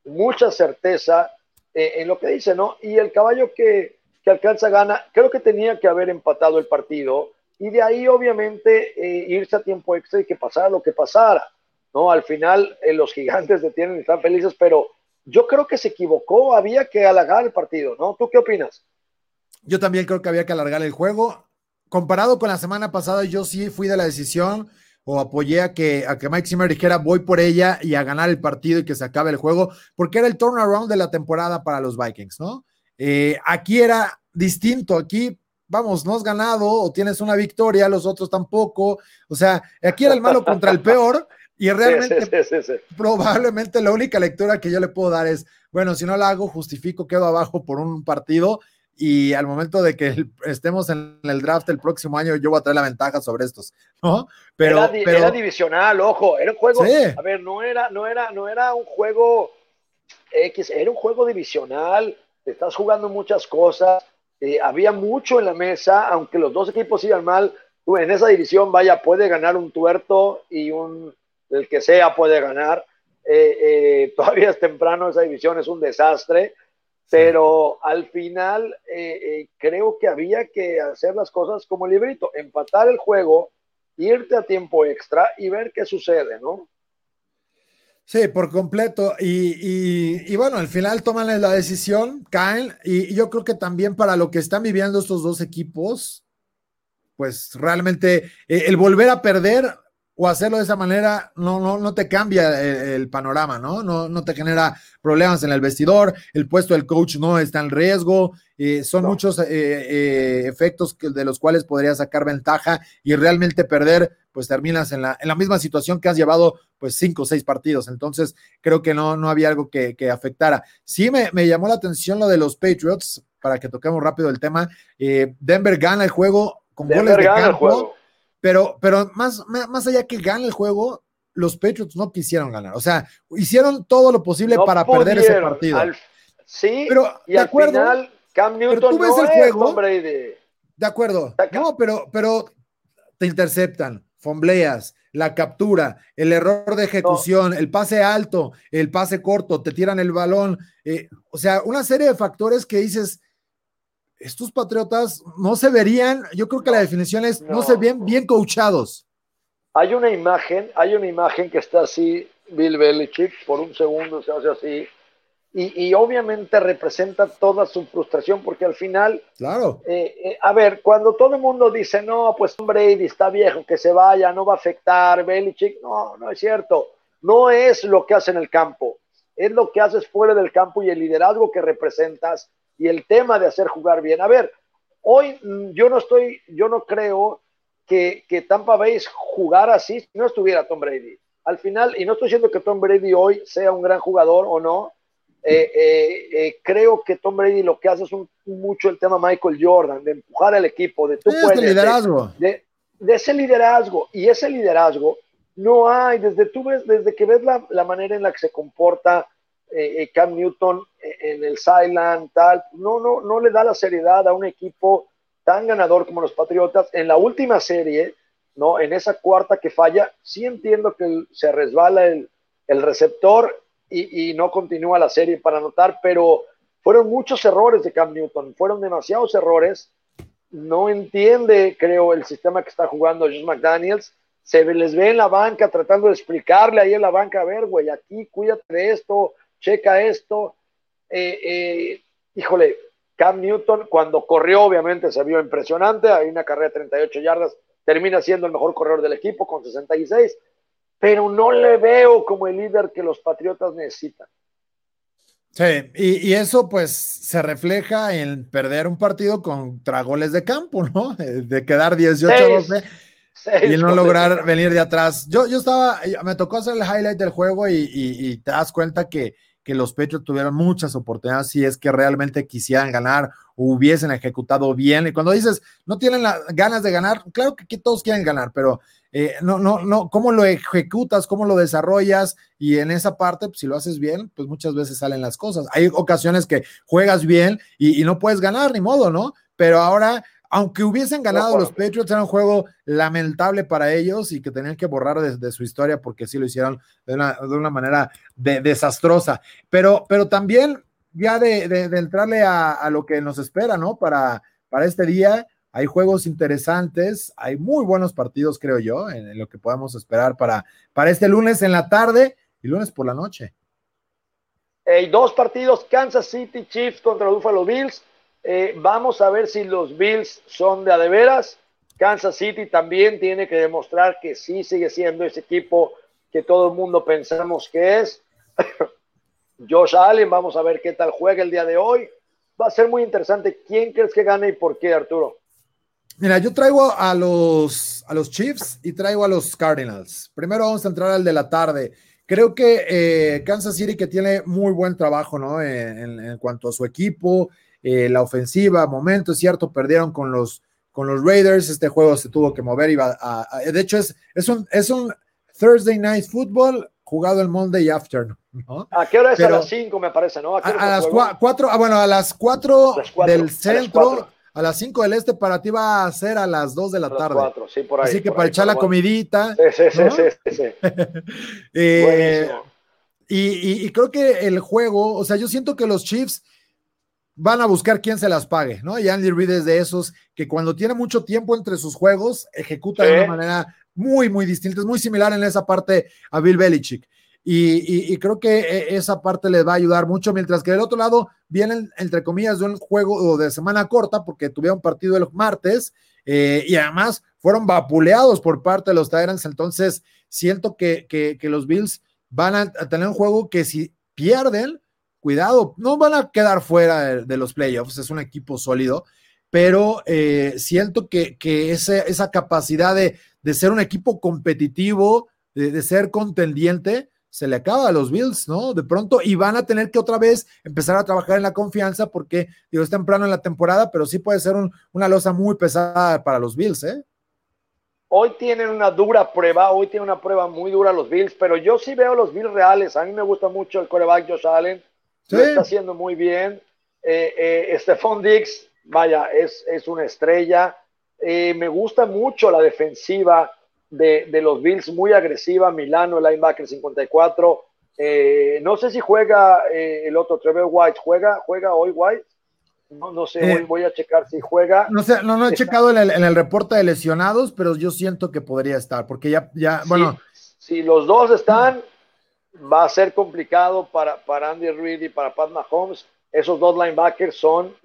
S2: mucha certeza eh, en lo que dice, ¿no? Y el caballo que, que, alcanza gana, creo que tenía que haber empatado el partido y de ahí obviamente eh, irse a tiempo extra y que pasara lo que pasara, ¿no? Al final eh, los gigantes detienen y están felices, pero yo creo que se equivocó, había que alargar el partido, ¿no? ¿Tú qué opinas?
S3: Yo también creo que había que alargar el juego. Comparado con la semana pasada, yo sí fui de la decisión o apoyé a que, a que Mike Zimmer dijera voy por ella y a ganar el partido y que se acabe el juego, porque era el turnaround de la temporada para los Vikings, ¿no? Eh, aquí era distinto, aquí vamos, no has ganado o tienes una victoria, los otros tampoco, o sea, aquí era el malo contra el peor y realmente probablemente la única lectura que yo le puedo dar es, bueno, si no la hago, justifico, quedo abajo por un partido y al momento de que estemos en el draft el próximo año, yo voy a traer la ventaja sobre estos, ¿no?
S2: Pero era, divisional, ojo, era un juego, a ver, no era, no era, no era un juego X, era un juego divisional, estás jugando muchas cosas, eh, había mucho en la mesa, aunque los dos equipos iban mal, en esa división, vaya, puede ganar un tuerto y un, el que sea puede ganar. Eh, eh, [laughs] todavía es temprano, esa división es un desastre pero al final eh, eh, creo que había que hacer las cosas como el librito, empatar el juego, irte a tiempo extra y ver qué sucede, ¿no?
S3: Sí, por completo. Y, bueno, al final toman la decisión, caen, y, yo creo que también para lo que están viviendo estos dos equipos, pues realmente eh, el volver a perder o hacerlo de esa manera no, no, no te cambia el, panorama, ¿no? ¿no? No te genera problemas en el vestidor, el puesto del coach no está en riesgo, eh, son muchos eh, eh, efectos de los cuales podrías sacar ventaja y realmente perder, pues terminas en la, en la misma situación que has llevado pues cinco o seis partidos. Entonces, creo que no, no había algo que, afectara. Sí me, me, llamó la atención lo de los Patriots, para que toquemos rápido el tema. Denver gana el juego con goles de campo pero, pero más, más allá que gane el juego, los Patriots no quisieron ganar. O sea, hicieron todo lo posible para perder ese partido.
S2: sí, pero y de acuerdo, final, Cam Newton tú ves el juego,
S3: De acuerdo. No, pero, pero te interceptan, fombleas, la captura, el error de ejecución, el pase alto, el pase corto, te tiran el balón. Eh, o sea, una serie de factores que dices, estos Patriotas no se verían, yo creo que la definición es, no, se ven bien coachados.
S2: Hay una imagen, hay una imagen que está así, Bill Belichick, por un segundo se hace así, y, obviamente representa toda su frustración porque al final,
S3: claro,
S2: eh, eh, a ver, cuando todo el mundo dice, no, pues Brady está viejo, que se vaya, no va a afectar, Belichick, no, no es cierto, no es lo que hace en el campo, es lo que haces fuera del campo y el liderazgo que representas y el tema de hacer jugar bien. A ver, hoy mm, yo no estoy, yo no creo que, que Tampa Bay jugara así si no estuviera Tom Brady. Al final, y no estoy diciendo que Tom Brady hoy sea un gran jugador o no, eh, eh, eh, creo que Tom Brady lo que hace es mucho el tema Michael Jordan, de empujar al equipo, de
S3: tú puedes, liderazgo.
S2: De, ese liderazgo. Y ese liderazgo no hay, desde, tú ves, desde que ves la, la manera en la que se comporta eh, eh, Cam Newton eh, en el Sideland, tal, no, no, no le da la seriedad a un equipo tan ganador como los Patriotas. En la última serie, ¿no? En esa cuarta que falla, sí entiendo que se resbala el, receptor y, no continúa la serie para anotar, pero fueron muchos errores de Cam Newton, fueron demasiados errores. No entiende, creo, el sistema que está jugando Josh McDaniels. Se les ve en la banca tratando de explicarle ahí en la banca, a ver, güey, aquí cuídate de esto, checa esto. Eh, eh, híjole, Cam Newton cuando corrió obviamente se vio impresionante, hay una carrera de 38 yardas, termina siendo el mejor corredor del equipo con 66, pero no le veo como el líder que los Patriotas necesitan.
S3: Sí, y, eso pues se refleja en perder un partido contra goles de campo, ¿no? [laughs] De quedar 18-12 y no lograr venir de atrás. Yo, yo estaba, me tocó hacer el highlight del juego y te das cuenta que que los Patriots tuvieron muchas oportunidades si es que realmente quisieran ganar o hubiesen ejecutado bien. Y cuando dices, no tienen las ganas de ganar, claro que, todos quieren ganar, pero eh, no, no, no, cómo lo ejecutas, cómo lo desarrollas y en esa parte, pues, si lo haces bien, pues muchas veces salen las cosas. Hay ocasiones que juegas bien y, y no puedes ganar, ni modo, ¿no? Pero ahora aunque hubiesen ganado los Patriots, era un juego lamentable para ellos y que tenían que borrar de, su historia porque sí lo hicieron de una, manera desastrosa. Pero, pero también ya de, entrarle a, lo que nos espera, ¿no? Para, para este día, hay juegos interesantes, hay muy buenos partidos, creo yo, en, lo que podemos esperar para, para este lunes en la tarde y lunes por la noche.
S2: Hay dos partidos, Kansas City Chiefs contra Buffalo Bills eh, vamos a ver si los Bills son de adeveras. Kansas City también tiene que demostrar que sí sigue siendo ese equipo que todo el mundo pensamos que es. [coughs] Josh Allen, vamos a ver qué tal juega el día de hoy. Va a ser muy interesante. ¿Quién crees que gane y por qué, Arturo?
S3: Mira, yo traigo a los, a los Chiefs y traigo a los Cardinals. Primero vamos a entrar al de la tarde. Creo que eh, Kansas City que tiene muy buen trabajo, ¿no? en cuanto a su equipo, eh, la ofensiva, momento, es cierto, perdieron con los, con los Raiders, este juego se tuvo que mover, iba a, de hecho es, es, un, es un Thursday Night Football jugado el Monday Afternoon.
S2: ¿A qué hora es? a las 5 me parece, ¿no?
S3: ¿A, las 4, ah, bueno, a las 4 del centro. A las 5 del este para ti va a ser a las 2 de la tarde.
S2: sí, por ahí,
S3: Así que para echar la comidita.
S2: Sí, sí, sí, sí, [laughs]
S3: eh, y, y, creo que el juego, o sea, yo siento que los Chiefs van a buscar quién se las pague, ¿no? Y Andy Reid es de esos que cuando tiene mucho tiempo entre sus juegos, ejecuta de una manera muy, muy distinta, es muy similar en esa parte a Bill Belichick. Y, creo que e, esa parte les va a ayudar mucho, mientras que del otro lado vienen, entre comillas, de un juego de semana corta, porque tuvieron partido el martes, eh, y además fueron vapuleados por parte de los Tyrants, entonces siento que, que los Bills van a tener un juego que si pierden, cuidado, no van a quedar fuera de, los playoffs, es un equipo sólido, pero eh, siento que, esa capacidad de, ser un equipo competitivo, de, ser contendiente, se le acaba a los Bills, ¿no? De pronto, y van a tener que otra vez empezar a trabajar en la confianza porque, digo, es temprano en la temporada, pero sí puede ser una losa muy pesada para los Bills, ¿eh?
S2: Hoy tienen una dura prueba, hoy tienen una prueba muy dura los Bills, pero yo sí veo los Bills reales. A mí me gusta mucho el coreback Josh Allen lo está haciendo muy bien. Eh, eh, Stephon Dix, vaya, es, es una estrella. Eh, me gusta mucho la defensiva de, de, los Bills, muy agresiva. Milano, el linebacker 54. Eh, no sé si juega el otro, Trevor White. ¿Juega, juega hoy White? No, no sé, hoy voy a checar si juega.
S3: No sé, no, no he checado en el, en el, reporte de lesionados, pero yo siento que podría estar, porque ya, ya, bueno.
S2: Si los dos están, va a ser complicado para, para Andy Reid y para Pat Mahomes. Esos dos linebackers son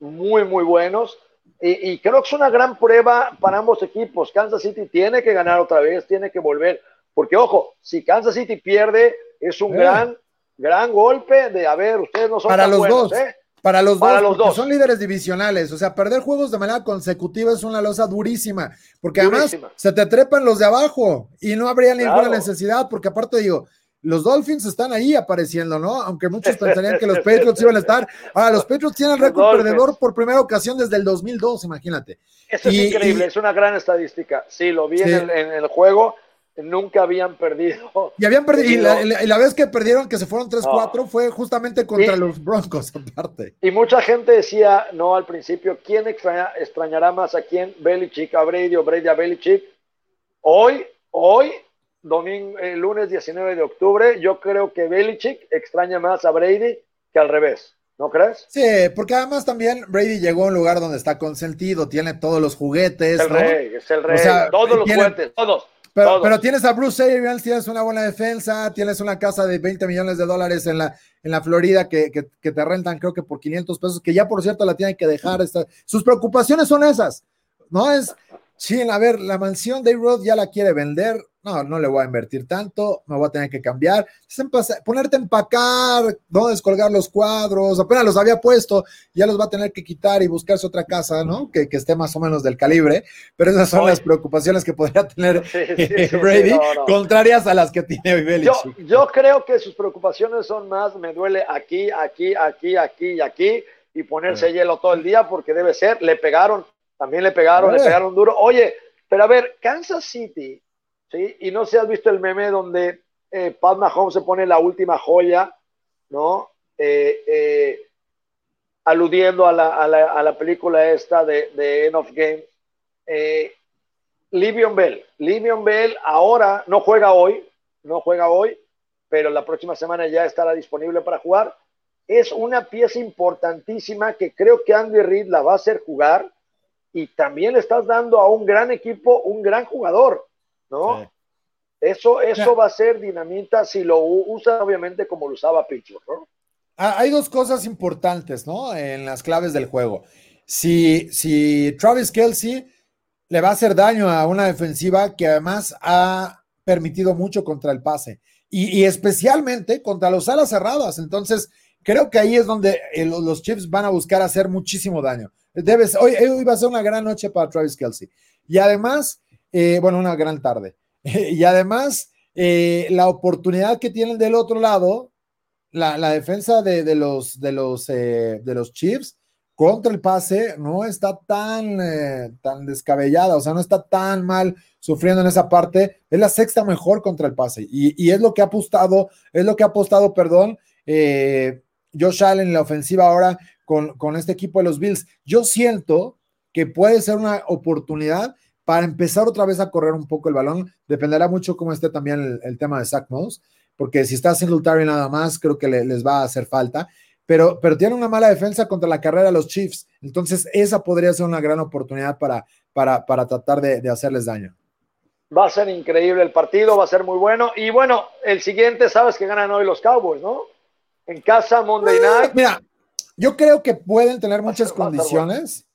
S2: muy, muy buenos. Y, creo que es una gran prueba para ambos equipos. Kansas City tiene que ganar otra vez, tiene que volver. Porque, ojo, si Kansas City pierde, es un gran, gran golpe de, a ver, ustedes no son
S3: para los dos. ¿eh? Para los Para dos, los dos. son líderes divisionales. O sea, perder juegos de manera consecutiva es una losa durísima. Porque además se te trepan los de abajo y no habría ninguna necesidad. Porque aparte digo, los Dolphins están ahí apareciendo, ¿no? Aunque muchos pensarían que los Patriots iban a estar. Ahora, los Patriots tienen el récord perdedor por primera ocasión desde el 2002, imagínate.
S2: Eso es increíble, es una gran estadística. Sí, lo vi en, el, juego, nunca habían perdido.
S3: Y habían perdido, y la, vez que perdieron, que se fueron 3-4, fue justamente contra los Broncos, [laughs] aparte.
S2: Y mucha gente decía, no, al principio, ¿quién extrañará más a quién? Belichick, a Brady o Brady a Belichick. Hoy, hoy domingo, el lunes 19 de octubre, yo creo que Belichick extraña más a Brady que al revés. ¿No crees?
S3: Sí, porque además también Brady llegó a un lugar donde está consentido, tiene todos los juguetes.
S2: Es el rey, es el rey. todos los juguetes, todos.
S3: Pero, tienes a Bruce Arians, tienes una buena defensa, tienes una casa de 20 millones de dólares en la, en la Florida que, que, te rentan creo que por 500 pesos, que ya por cierto la tienen que dejar. Sus preocupaciones son esas, ¿no? Es, sí, a ver, la mansión de Road ya la quiere vender, no, no le voy a invertir tanto, me voy a tener que cambiar. ponerte a empacar, no descolgar los cuadros, apenas los había puesto, ya los va a tener que quitar y buscarse otra casa, ¿no? Que, esté más o menos del calibre, pero esas son las preocupaciones que podría tener [laughs] Brady, contrarias a las que tiene
S2: Belichick. Yo, yo creo que sus preocupaciones son más, me duele aquí, aquí, aquí, aquí y aquí, y ponerse hielo todo el día, porque debe ser, le pegaron, también le pegaron, le pegaron duro. Oye, pero a ver, Kansas City ¿sí? Y no sé si has visto el meme donde eh, Pat Mahomes se pone la última joya, ¿no? Eh, eh, aludiendo a la, película esta de, de End of Game. Eh, Livion Bell. Livion Bell ahora no juega hoy, no juega hoy, pero la próxima semana ya estará disponible para jugar. Es una pieza importantísima que creo que Andy Reid la va a hacer jugar y también le estás dando a un gran equipo un gran jugador, ¿no? Eso, eso va a ser dinamita si lo usa obviamente como lo usaba Pittsburgh, ¿no?
S3: Ah, hay dos cosas importantes, ¿no? En las claves del juego. Si, si Travis Kelsey le va a hacer daño a una defensiva que además ha permitido mucho contra el pase y, especialmente contra los alas cerradas. Entonces, creo que ahí es donde eh, los Chiefs van a buscar hacer muchísimo daño. Debes, hoy, hoy va a ser una gran noche para Travis Kelsey. Y además, eh, bueno, una gran tarde. [laughs] y además, eh, la oportunidad que tienen del otro lado, la, defensa de, los, de, los, de los Chiefs, contra el pase no está tan, eh, tan descabellada, o sea, no está tan mal sufriendo en esa parte. Es la sexta mejor contra el pase y, es lo que ha apostado, es lo que ha apostado, perdón, eh, Josh Allen en la ofensiva ahora con, con este equipo de los Bills. Yo siento que puede ser una oportunidad para empezar otra vez a correr un poco el balón. Dependerá mucho cómo esté también el, tema de Zach Moss, porque si está Singletary nada más, creo que les va a hacer falta pero, pero tiene una mala defensa contra la carrera de los Chiefs. Entonces, esa podría ser una gran oportunidad para, para, para tratar de, hacerles daño.
S2: Va a ser increíble el partido, va a ser muy bueno. Y bueno, el siguiente, sabes que ganan hoy los Cowboys, ¿no? En casa, Monday ah, Night.
S3: Mira, yo creo que pueden tener muchas condiciones.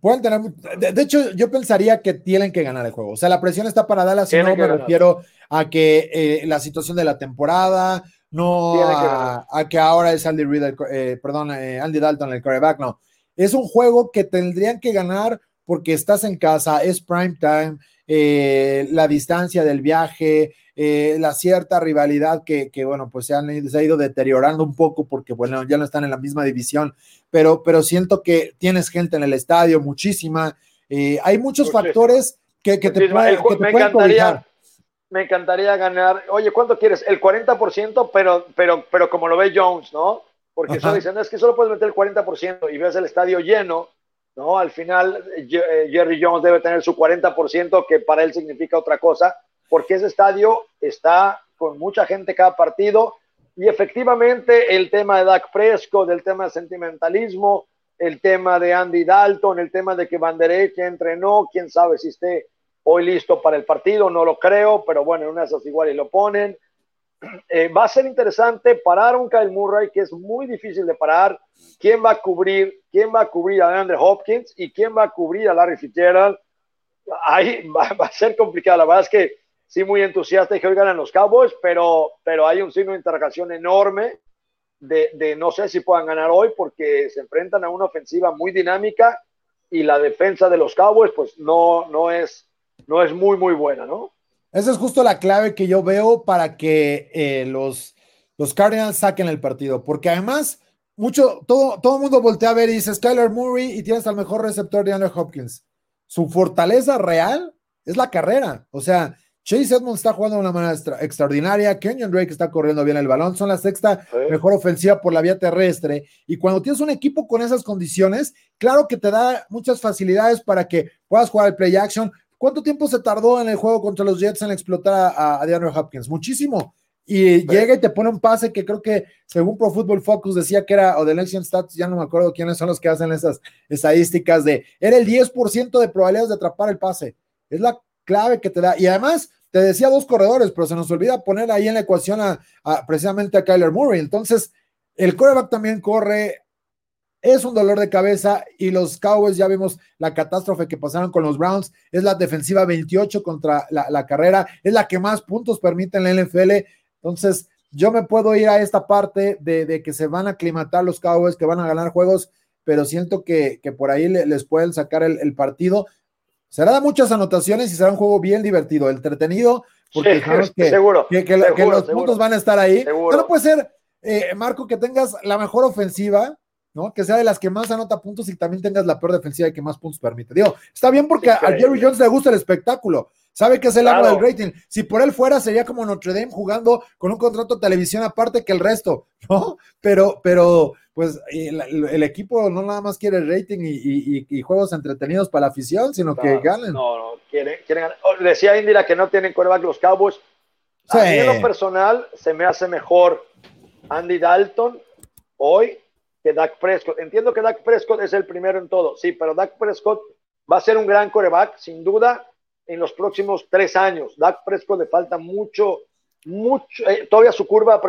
S3: Pueden tener, de, hecho, yo pensaría que tienen que ganar el juego. O sea, la presión está para Dallas, si no me refiero a que eh, la situación de la temporada, no a, que ahora es Andy Reid, eh, perdón, eh, Andy Dalton el quarterback, no. Es un juego que tendrían que ganar porque estás en casa, es prime time, eh, la distancia del viaje, la cierta rivalidad que, bueno, pues se, han, ha ido deteriorando un poco porque, bueno, ya no están en la misma división, pero, pero siento que tienes gente en el estadio, muchísima. hay muchos factores que, que, te, pueden, que te pueden
S2: me encantaría ganar, oye, ¿cuánto quieres? El 40%, pero, pero, pero como lo ve Jones, ¿no? Porque solo dicen, es que solo puedes meter el 40% y ves el estadio lleno, ¿no? Al final, eh, Jerry Jones debe tener su 40%, que para él significa otra cosa, porque ese estadio está con mucha gente cada partido y efectivamente el tema de Dak Fresco, del tema de sentimentalismo, el tema de Andy Dalton, el tema de que Van Der entrenó, quién sabe si esté hoy listo para el partido, no lo creo, pero bueno, en una esas igual y lo ponen. Eh, va a ser interesante parar un Kyle Murray que es muy difícil de parar. ¿Quién va a cubrir? ¿Quién va a cubrir a Andrew Hopkins? ¿Y quién va a cubrir a Larry Fitzgerald? Ahí [laughs] va, a ser complicado. La verdad es que sí, muy entusiasta y que hoy ganan los Cowboys, pero, pero hay un signo de interrogación enorme de, de no sé si puedan ganar hoy porque se enfrentan a una ofensiva muy dinámica y la defensa de los Cowboys pues no, no es no es muy, muy buena, ¿no?
S3: Esa es justo la clave que yo veo para que eh, los, los Cardinals saquen el partido, porque además, mucho, todo, todo el mundo voltea a ver y dice Skyler Murray y tienes al mejor receptor de Andrew Hopkins. Su fortaleza real es la carrera. O sea, Chase Edmonds está jugando de una manera extraordinaria. Kenyon Drake está corriendo bien el balón. Son la sexta mejor ofensiva por la vía terrestre. Y cuando tienes un equipo con esas condiciones, claro que te da muchas facilidades para que puedas jugar el play action, ¿Cuánto tiempo se tardó en el juego contra los Jets en explotar a, a Hopkins? Muchísimo. Y llega y te pone un pase que creo que, según Pro Football Focus, decía que era, o de Election Stats, ya no me acuerdo quiénes son los que hacen esas estadísticas de, era el 10% de probabilidades de atrapar el pase. Es la clave que te da. Y además, te decía dos corredores, pero se nos olvida poner ahí en la ecuación a, precisamente a Kyler Murray. Entonces, el quarterback también corre, es un dolor de cabeza y los Cowboys ya vimos la catástrofe que pasaron con los Browns, es la defensiva 28 contra la, carrera, es la que más puntos permite en la NFL, entonces yo me puedo ir a esta parte de, que se van a aclimatar los Cowboys, que van a ganar juegos, pero siento que, por ahí les pueden sacar el, partido. Será de muchas anotaciones y será un juego bien divertido, entretenido, porque que,
S2: seguro,
S3: que, los puntos van a estar ahí. No puede ser, eh, Marco, que tengas la mejor ofensiva, ¿no? Que sea de las que más anota puntos y también tengas la peor defensiva y que más puntos permite. Digo, está bien porque a Jerry Jones le gusta el espectáculo. sabe que es el amo del rating. Si por él fuera, sería como Notre Dame jugando con un contrato de televisión aparte que el resto, [laughs] ¿no? Pero, pero, pues el, equipo no nada más quiere rating y, juegos entretenidos para la afición, sino que ganen.
S2: No, no, quieren, quieren ganar. Oh, decía Indira que no tienen coreback los Cowboys. A mí en lo personal se me hace mejor Andy Dalton hoy que Dak Prescott. Entiendo que Dak Prescott es el primero en todo, sí, pero Dak Prescott va a ser un gran coreback, sin duda, en los próximos tres años. Dak Prescott le falta mucho, mucho, eh, todavía su curva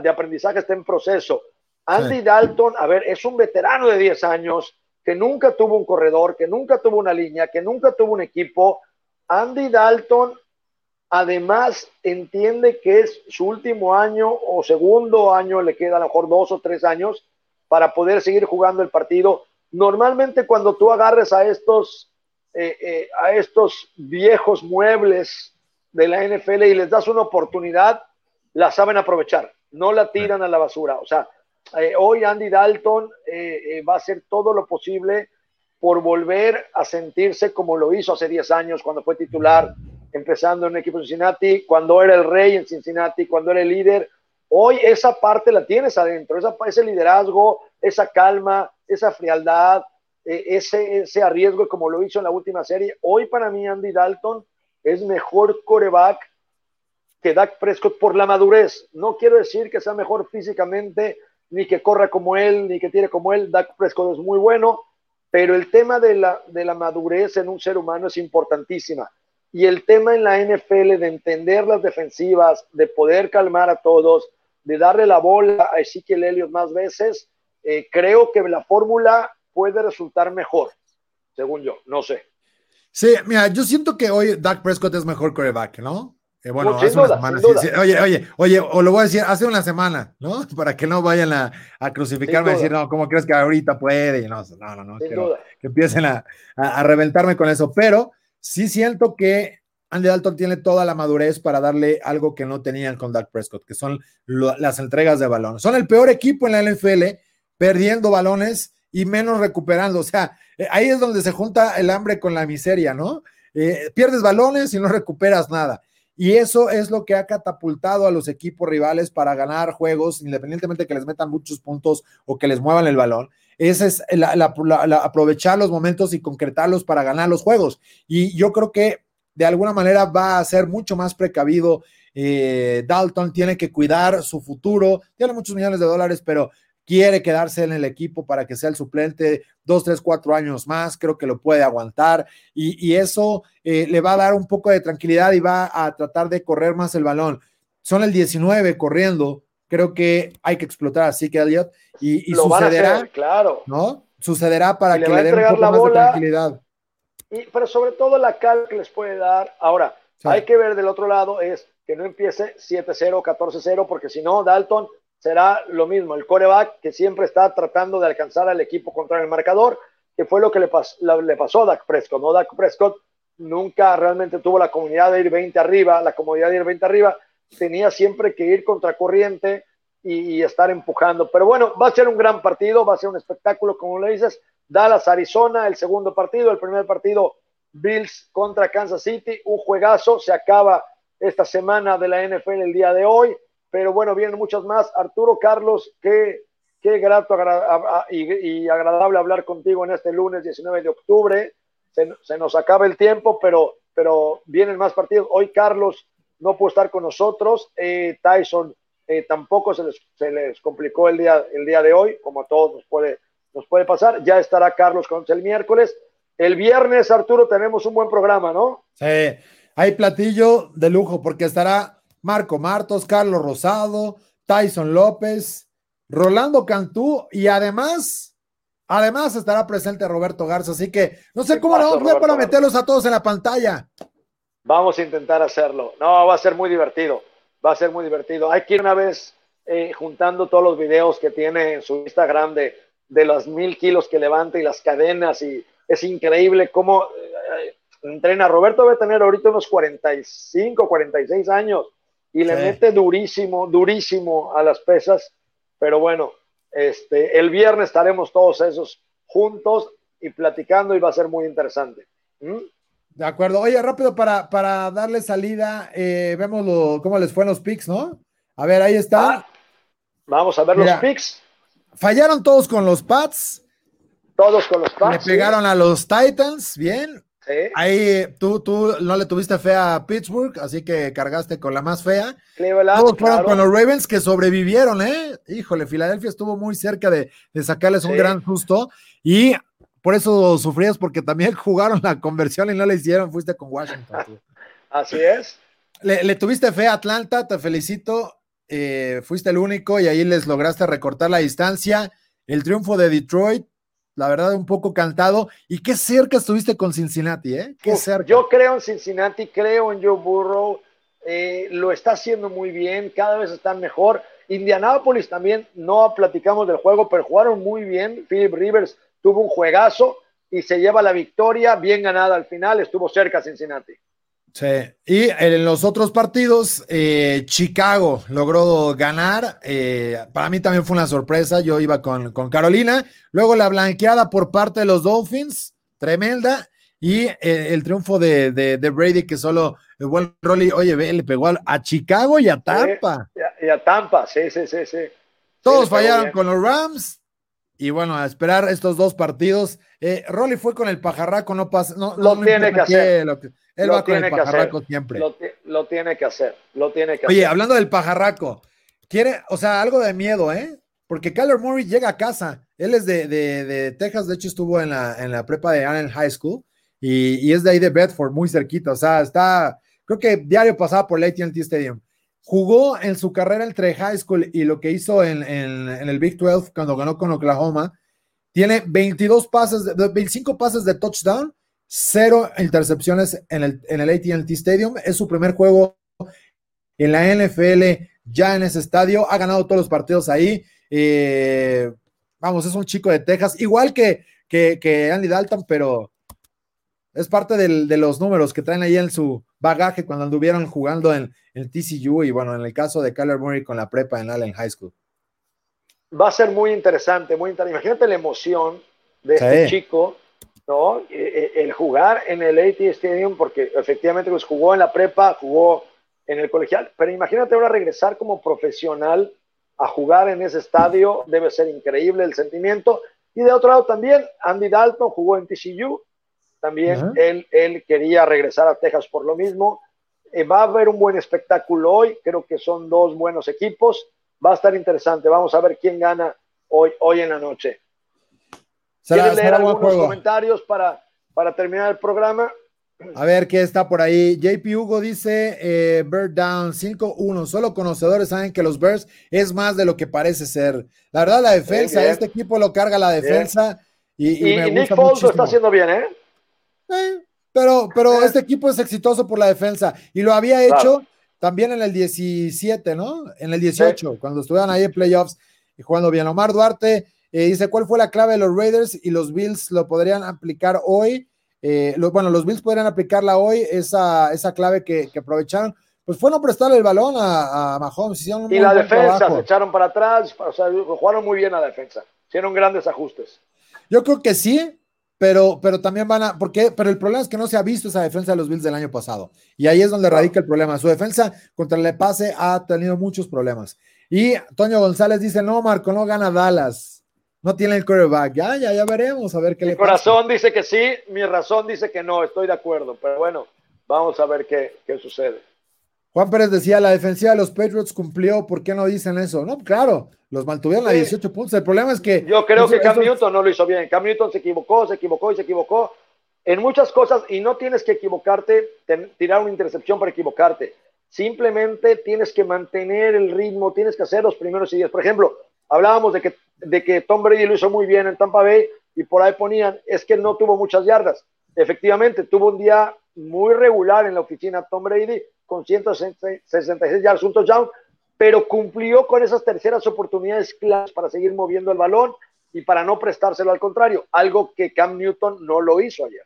S2: de aprendizaje está en proceso. Andy Dalton, a ver, es un veterano de 10 años que nunca tuvo un corredor, que nunca tuvo una línea, que nunca tuvo un equipo. Andy Dalton Además, entiende que es su último año o segundo año, le queda a lo mejor dos o tres años para poder seguir jugando el partido. Normalmente cuando tú agarres a estos, eh, eh, a estos viejos muebles de la NFL y les das una oportunidad, la saben aprovechar, no la tiran a la basura. O sea, eh, hoy Andy Dalton va a hacer todo lo posible por volver a sentirse como lo hizo hace 10 años cuando fue titular empezando en un equipo de Cincinnati, cuando era el rey en Cincinnati, cuando era el líder. Hoy esa parte la tienes adentro, ese liderazgo, esa calma, esa frialdad, eh, ese, ese arriesgo como lo hizo en la última serie. Hoy para mí Andy Dalton es mejor coreback que Dak Prescott por la madurez. No quiero decir que sea mejor físicamente, ni que corra como él, ni que tire como él. Dak Prescott es muy bueno, pero el tema de la, de la madurez en un ser humano es importantísima. Y el tema en la NFL de entender las defensivas, de poder calmar a todos, de darle la bola a Ezequiel Elliott más veces, eh, creo que la fórmula puede resultar mejor, según yo, no sé.
S3: Sí, mira, yo siento que hoy Dak Prescott es mejor coreback, ¿no? Eh, bueno, hace una semana. Oye, oye, oye, o lo voy a decir, hace una semana, ¿no? [laughs] Para que no vayan a, crucificarme y decir, no, ¿cómo crees que ahorita puede? No, no, no, no que empiecen a, a, reventarme con eso. Pero sí siento que Andy Dalton tiene toda la madurez para darle algo que no tenían con Dak Prescott, que son las entregas de balón. Son el peor equipo en la NFL, perdiendo balones y menos recuperando. O sea, eh, ahí es donde se junta el hambre con la miseria, ¿no? Eh, pierdes balones y no recuperas nada. Y eso es lo que ha catapultado a los equipos rivales para ganar juegos, independientemente de que les metan muchos puntos o que les muevan el balón. Ese es aprovechar los momentos y concretarlos para ganar los juegos. Y yo creo que de alguna manera va a ser mucho más precavido. Eh, Dalton tiene que cuidar su futuro, tiene muchos millones de dólares, pero quiere quedarse en el equipo para que sea el suplente dos, tres, cuatro años más, creo que lo puede aguantar y, eso eh, le va a dar un poco de tranquilidad y va a tratar de correr más el balón. Son el 19 corriendo, creo que hay que explotar así que Elliot y, sucederá,
S2: claro.
S3: ¿no? Sucederá para que le, den un poco más de tranquilidad.
S2: Y, pero sobre todo la calma que les puede dar. Ahora, hay que ver del otro lado es que no empiece 7-0, 14-0, porque si no, Dalton será lo mismo, el coreback que siempre está tratando de alcanzar al equipo contra el marcador, que fue lo que le, le pasó a Dak Prescott, ¿no? Dak Prescott nunca realmente tuvo la comunidad de ir 20 arriba, la comodidad de ir 20 arriba, tenía siempre que ir contra corriente y, estar empujando. Pero bueno, va a ser un gran partido, va a ser un espectáculo, como le dices. Dallas, Arizona, el segundo partido, el primer partido, Bills contra Kansas City, un juegazo, se acaba esta semana de la NFL el día de hoy, pero bueno, vienen muchas más. Arturo Carlos, qué, qué grato y, agradable hablar contigo en este lunes 19 de octubre. Se, nos acaba el tiempo, pero, pero vienen más partidos. Hoy Carlos no pudo estar con nosotros. Eh, Tyson eh, tampoco se les, se les, complicó el día, el día de hoy, como a todos nos puede, nos puede pasar. Ya estará Carlos con el miércoles. El viernes, Arturo, tenemos un buen programa, ¿no?
S3: Sí, hay platillo de lujo porque estará Marco Martos, Carlos Rosado, Tyson López, Rolando Cantú y además, además estará presente Roberto Garza. Así que no sé cómo vamos a para meterlos a todos en la pantalla.
S2: Vamos a intentar hacerlo. No, va a ser muy divertido. Va a ser muy divertido. Hay que ir una vez eh, juntando todos los videos que tiene en su Instagram de, de los mil kilos que levanta y las cadenas. Y es increíble cómo eh, entrena. Roberto debe tener ahorita unos 45, 46 años y le mete durísimo, durísimo a las pesas. Pero bueno, este, el viernes estaremos todos esos juntos y platicando y va a ser muy interesante. ¿Mm?
S3: De acuerdo. Oye, rápido para, para darle salida, eh, vemos cómo les fue en los picks, ¿no? A ver, ahí está. Ah,
S2: vamos a ver los picks.
S3: Fallaron todos con los Pats.
S2: Todos con los Pats.
S3: Le pegaron a los Titans, bien. Ahí tú, tú no le tuviste fe a Pittsburgh, así que cargaste con la más fea. Todos fueron con los Ravens que sobrevivieron, ¿eh? Híjole, Filadelfia estuvo muy cerca de, sacarles un gran susto y por eso sufrías, porque también [laughs] jugaron la conversión y no la hicieron, fuiste con Washington. [laughs]
S2: así es.
S3: Le, tuviste fe a Atlanta, te felicito. Eh, fuiste el único y ahí les lograste recortar la distancia. El triunfo de Detroit, la verdad, un poco cantado. Y qué cerca estuviste con Cincinnati, ¿eh? Qué cerca.
S2: Yo creo en Cincinnati, creo en Joe Burrow. Eh, lo está haciendo muy bien, cada vez están mejor. Indianapolis también, no platicamos del juego, pero jugaron muy bien. Philip Rivers tuvo un juegazo y se lleva la victoria bien ganada al final, estuvo cerca Cincinnati.
S3: Sí, y en los otros partidos, eh, Chicago logró ganar. Eh, para mí también fue una sorpresa. Yo iba con, con, Carolina. Luego la blanqueada por parte de los Dolphins, tremenda. Y eh, el triunfo de, de, Brady, que solo el buen Rolly, oye, le pegó a, Chicago y a Tampa.
S2: y, a, Tampa, sí, sí, sí, sí.
S3: Todos fallaron con los Rams. Y bueno, a esperar estos dos partidos. Rolly fue con el pajarraco, no pasa. No,
S2: lo tiene que hacer.
S3: Él va con el pajarraco siempre.
S2: Lo, tiene que hacer, lo tiene que
S3: Oye, hablando del pajarraco, quiere, o sea, algo de miedo, ¿eh? Porque Kyler Murray llega a casa. Él es de, de, Texas, de hecho estuvo en la, en la prepa de Allen High School y, es de ahí de Bedford, muy cerquita. O sea, está, creo que diario pasaba por el ATT Stadium. Jugó en su carrera entre high school y lo que hizo en, el Big 12 cuando ganó con Oklahoma. Tiene 22 pases, 25 pases de touchdown cero intercepciones en el, en el ATT Stadium. Es su primer juego en la NFL ya en ese estadio. Ha ganado todos los partidos ahí. Eh, vamos, es un chico de Texas, igual que, que, Andy Dalton, pero es parte de los números que traen ahí en su bagaje cuando anduvieron jugando en el TCU y bueno, en el caso de Kyler Murray con la prepa en Allen High School.
S2: Va a ser muy interesante, muy interesante. Imagínate la emoción de este chico ¿no? Eh, eh, el jugar en el AT Stadium, porque efectivamente pues jugó en la prepa, jugó en el colegial, pero imagínate ahora regresar como profesional a jugar en ese estadio, debe ser increíble el sentimiento. Y de otro lado también, Andy Dalton jugó en TCU, también él, él quería regresar a Texas por lo mismo. Eh, va a haber un buen espectáculo hoy, creo que son dos buenos equipos, va a estar interesante, vamos a ver quién gana hoy, hoy en la noche. ¿Quieres leer algunos comentarios para, para terminar el programa?
S3: A ver qué está por ahí. JP Hugo dice: eh, Bird Down 5-1. Solo conocedores saben que los Bears es más de lo que parece ser. La verdad, la defensa, este equipo lo carga la defensa. Y,
S2: y, Nick Foles lo está haciendo bien, ¿eh?
S3: eh pero pero eh. este equipo es exitoso por la defensa. Y lo había hecho también en el 17, ¿no? En el 18, cuando estuvieron ahí en playoffs y jugando bien. Omar Duarte eh, dice, ¿cuál fue la clave de los Raiders y los Bills lo podrían aplicar hoy? Eh, bueno, los Bills podrían aplicarla hoy, esa, esa clave que, aprovecharon. Pues fue no prestarle el balón a, Mahomes.
S2: y la defensa, se echaron para atrás, o sea, jugaron muy bien la defensa. Hicieron grandes ajustes.
S3: Yo creo que sí, pero, pero también van a, porque, pero el problema es que no se ha visto esa defensa de los Bills del año pasado. Y ahí es donde radica el problema. Su defensa contra el pase ha tenido muchos problemas. Y Toño González dice, no, Marco, no gana Dallas no tiene el quarterback. Ya, ya, ya veremos a ver qué
S2: mi
S3: le
S2: pasa. Mi corazón dice que sí, mi razón dice que no, estoy de acuerdo, pero bueno, vamos a ver qué, qué sucede.
S3: Juan Pérez decía, la defensiva de los Patriots cumplió, ¿por qué no dicen eso? No, claro, los mantuvieron a 18 puntos. El problema es que...
S2: Yo creo que Cam Newton no lo hizo bien. Cam Newton se equivocó, se equivocó y se equivocó en muchas cosas y no tienes que equivocarte, tirar una intercepción para equivocarte. Simplemente tienes que mantener el ritmo, tienes que hacer los primeros y diez. Por ejemplo, hablábamos de que de que Tom Brady lo hizo muy bien en Tampa Bay y por ahí ponían, es que no tuvo muchas yardas. Efectivamente, tuvo un día muy regular en la oficina Tom Brady con 166 yardas, un touchdown, pero cumplió con esas terceras oportunidades claras para seguir moviendo el balón y para no prestárselo al contrario, algo que Cam Newton no lo hizo ayer.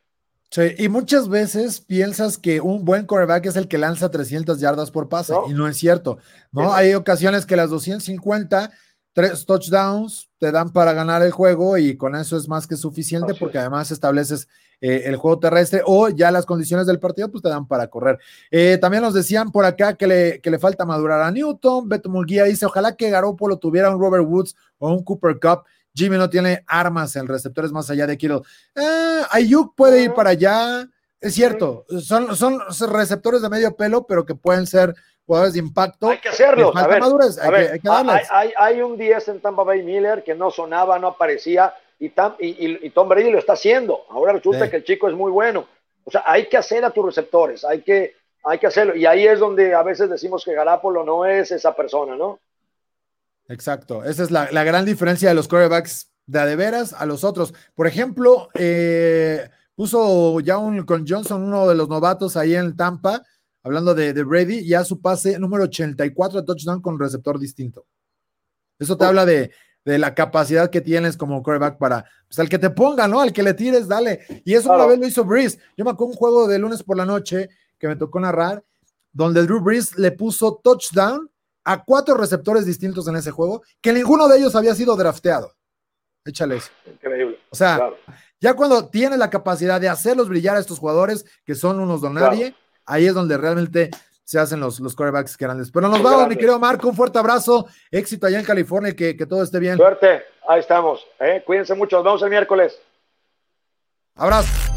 S3: Sí, y muchas veces piensas que un buen quarterback es el que lanza 300 yardas por pase, y no es cierto, ¿no? Hay ocasiones que las 250 tres touchdowns te dan para ganar el juego y con eso es más que suficiente porque además estableces eh, el juego terrestre o ya las condiciones del partido pues te dan para correr. Eh, también nos decían por acá que le, que le falta madurar a Newton. Beto Murguía dice, ojalá que Garoppolo tuviera un Robert Woods o un Cooper Cup. Jimmy no tiene armas en receptores más allá de Kittle. Eh, Ayuk puede ir para allá. Es cierto, son, son receptores de medio pelo, pero que pueden ser jugadores de impacto.
S2: Hay que hacerlo. hay, un 10 en Tampa Bay Miller que no sonaba, no aparecía, y, y, Tom Brady lo está haciendo. Ahora resulta que el chico es muy bueno. O sea, hay que hacer a tus receptores, hay que, hay que hacerlo. Y ahí es donde a veces decimos que Garapolo no es esa persona, ¿no?
S3: Exacto. Esa es la, gran diferencia de los quarterbacks de de veras a los otros. Por ejemplo, eh, puso ya un, con Johnson, uno de los novatos ahí en Tampa, hablando de, Brady, ya su pase número 84 de touchdown con receptor distinto. Eso te habla de, la capacidad que tienes como quarterback para, pues al que te ponga, ¿no? Al que le tires, dale. Y eso una vez lo hizo Breeze. Yo me acuerdo un juego de lunes por la noche que me tocó narrar, donde Drew Brees le puso touchdown a cuatro receptores distintos en ese juego, que ninguno de ellos había sido drafteado. Échale eso.
S2: Increíble.
S3: O sea, ya cuando tiene la capacidad de hacerlos brillar a estos jugadores, que son unos don nadie, ahí es donde realmente se hacen los, los quarterbacks grandes. Pero nos vamos, mi querido Marco, un fuerte abrazo, éxito allá en California y que, todo esté bien.
S2: Suerte, ahí estamos. ¿eh? Cuídense mucho, nos vemos el miércoles.
S3: Abrazo.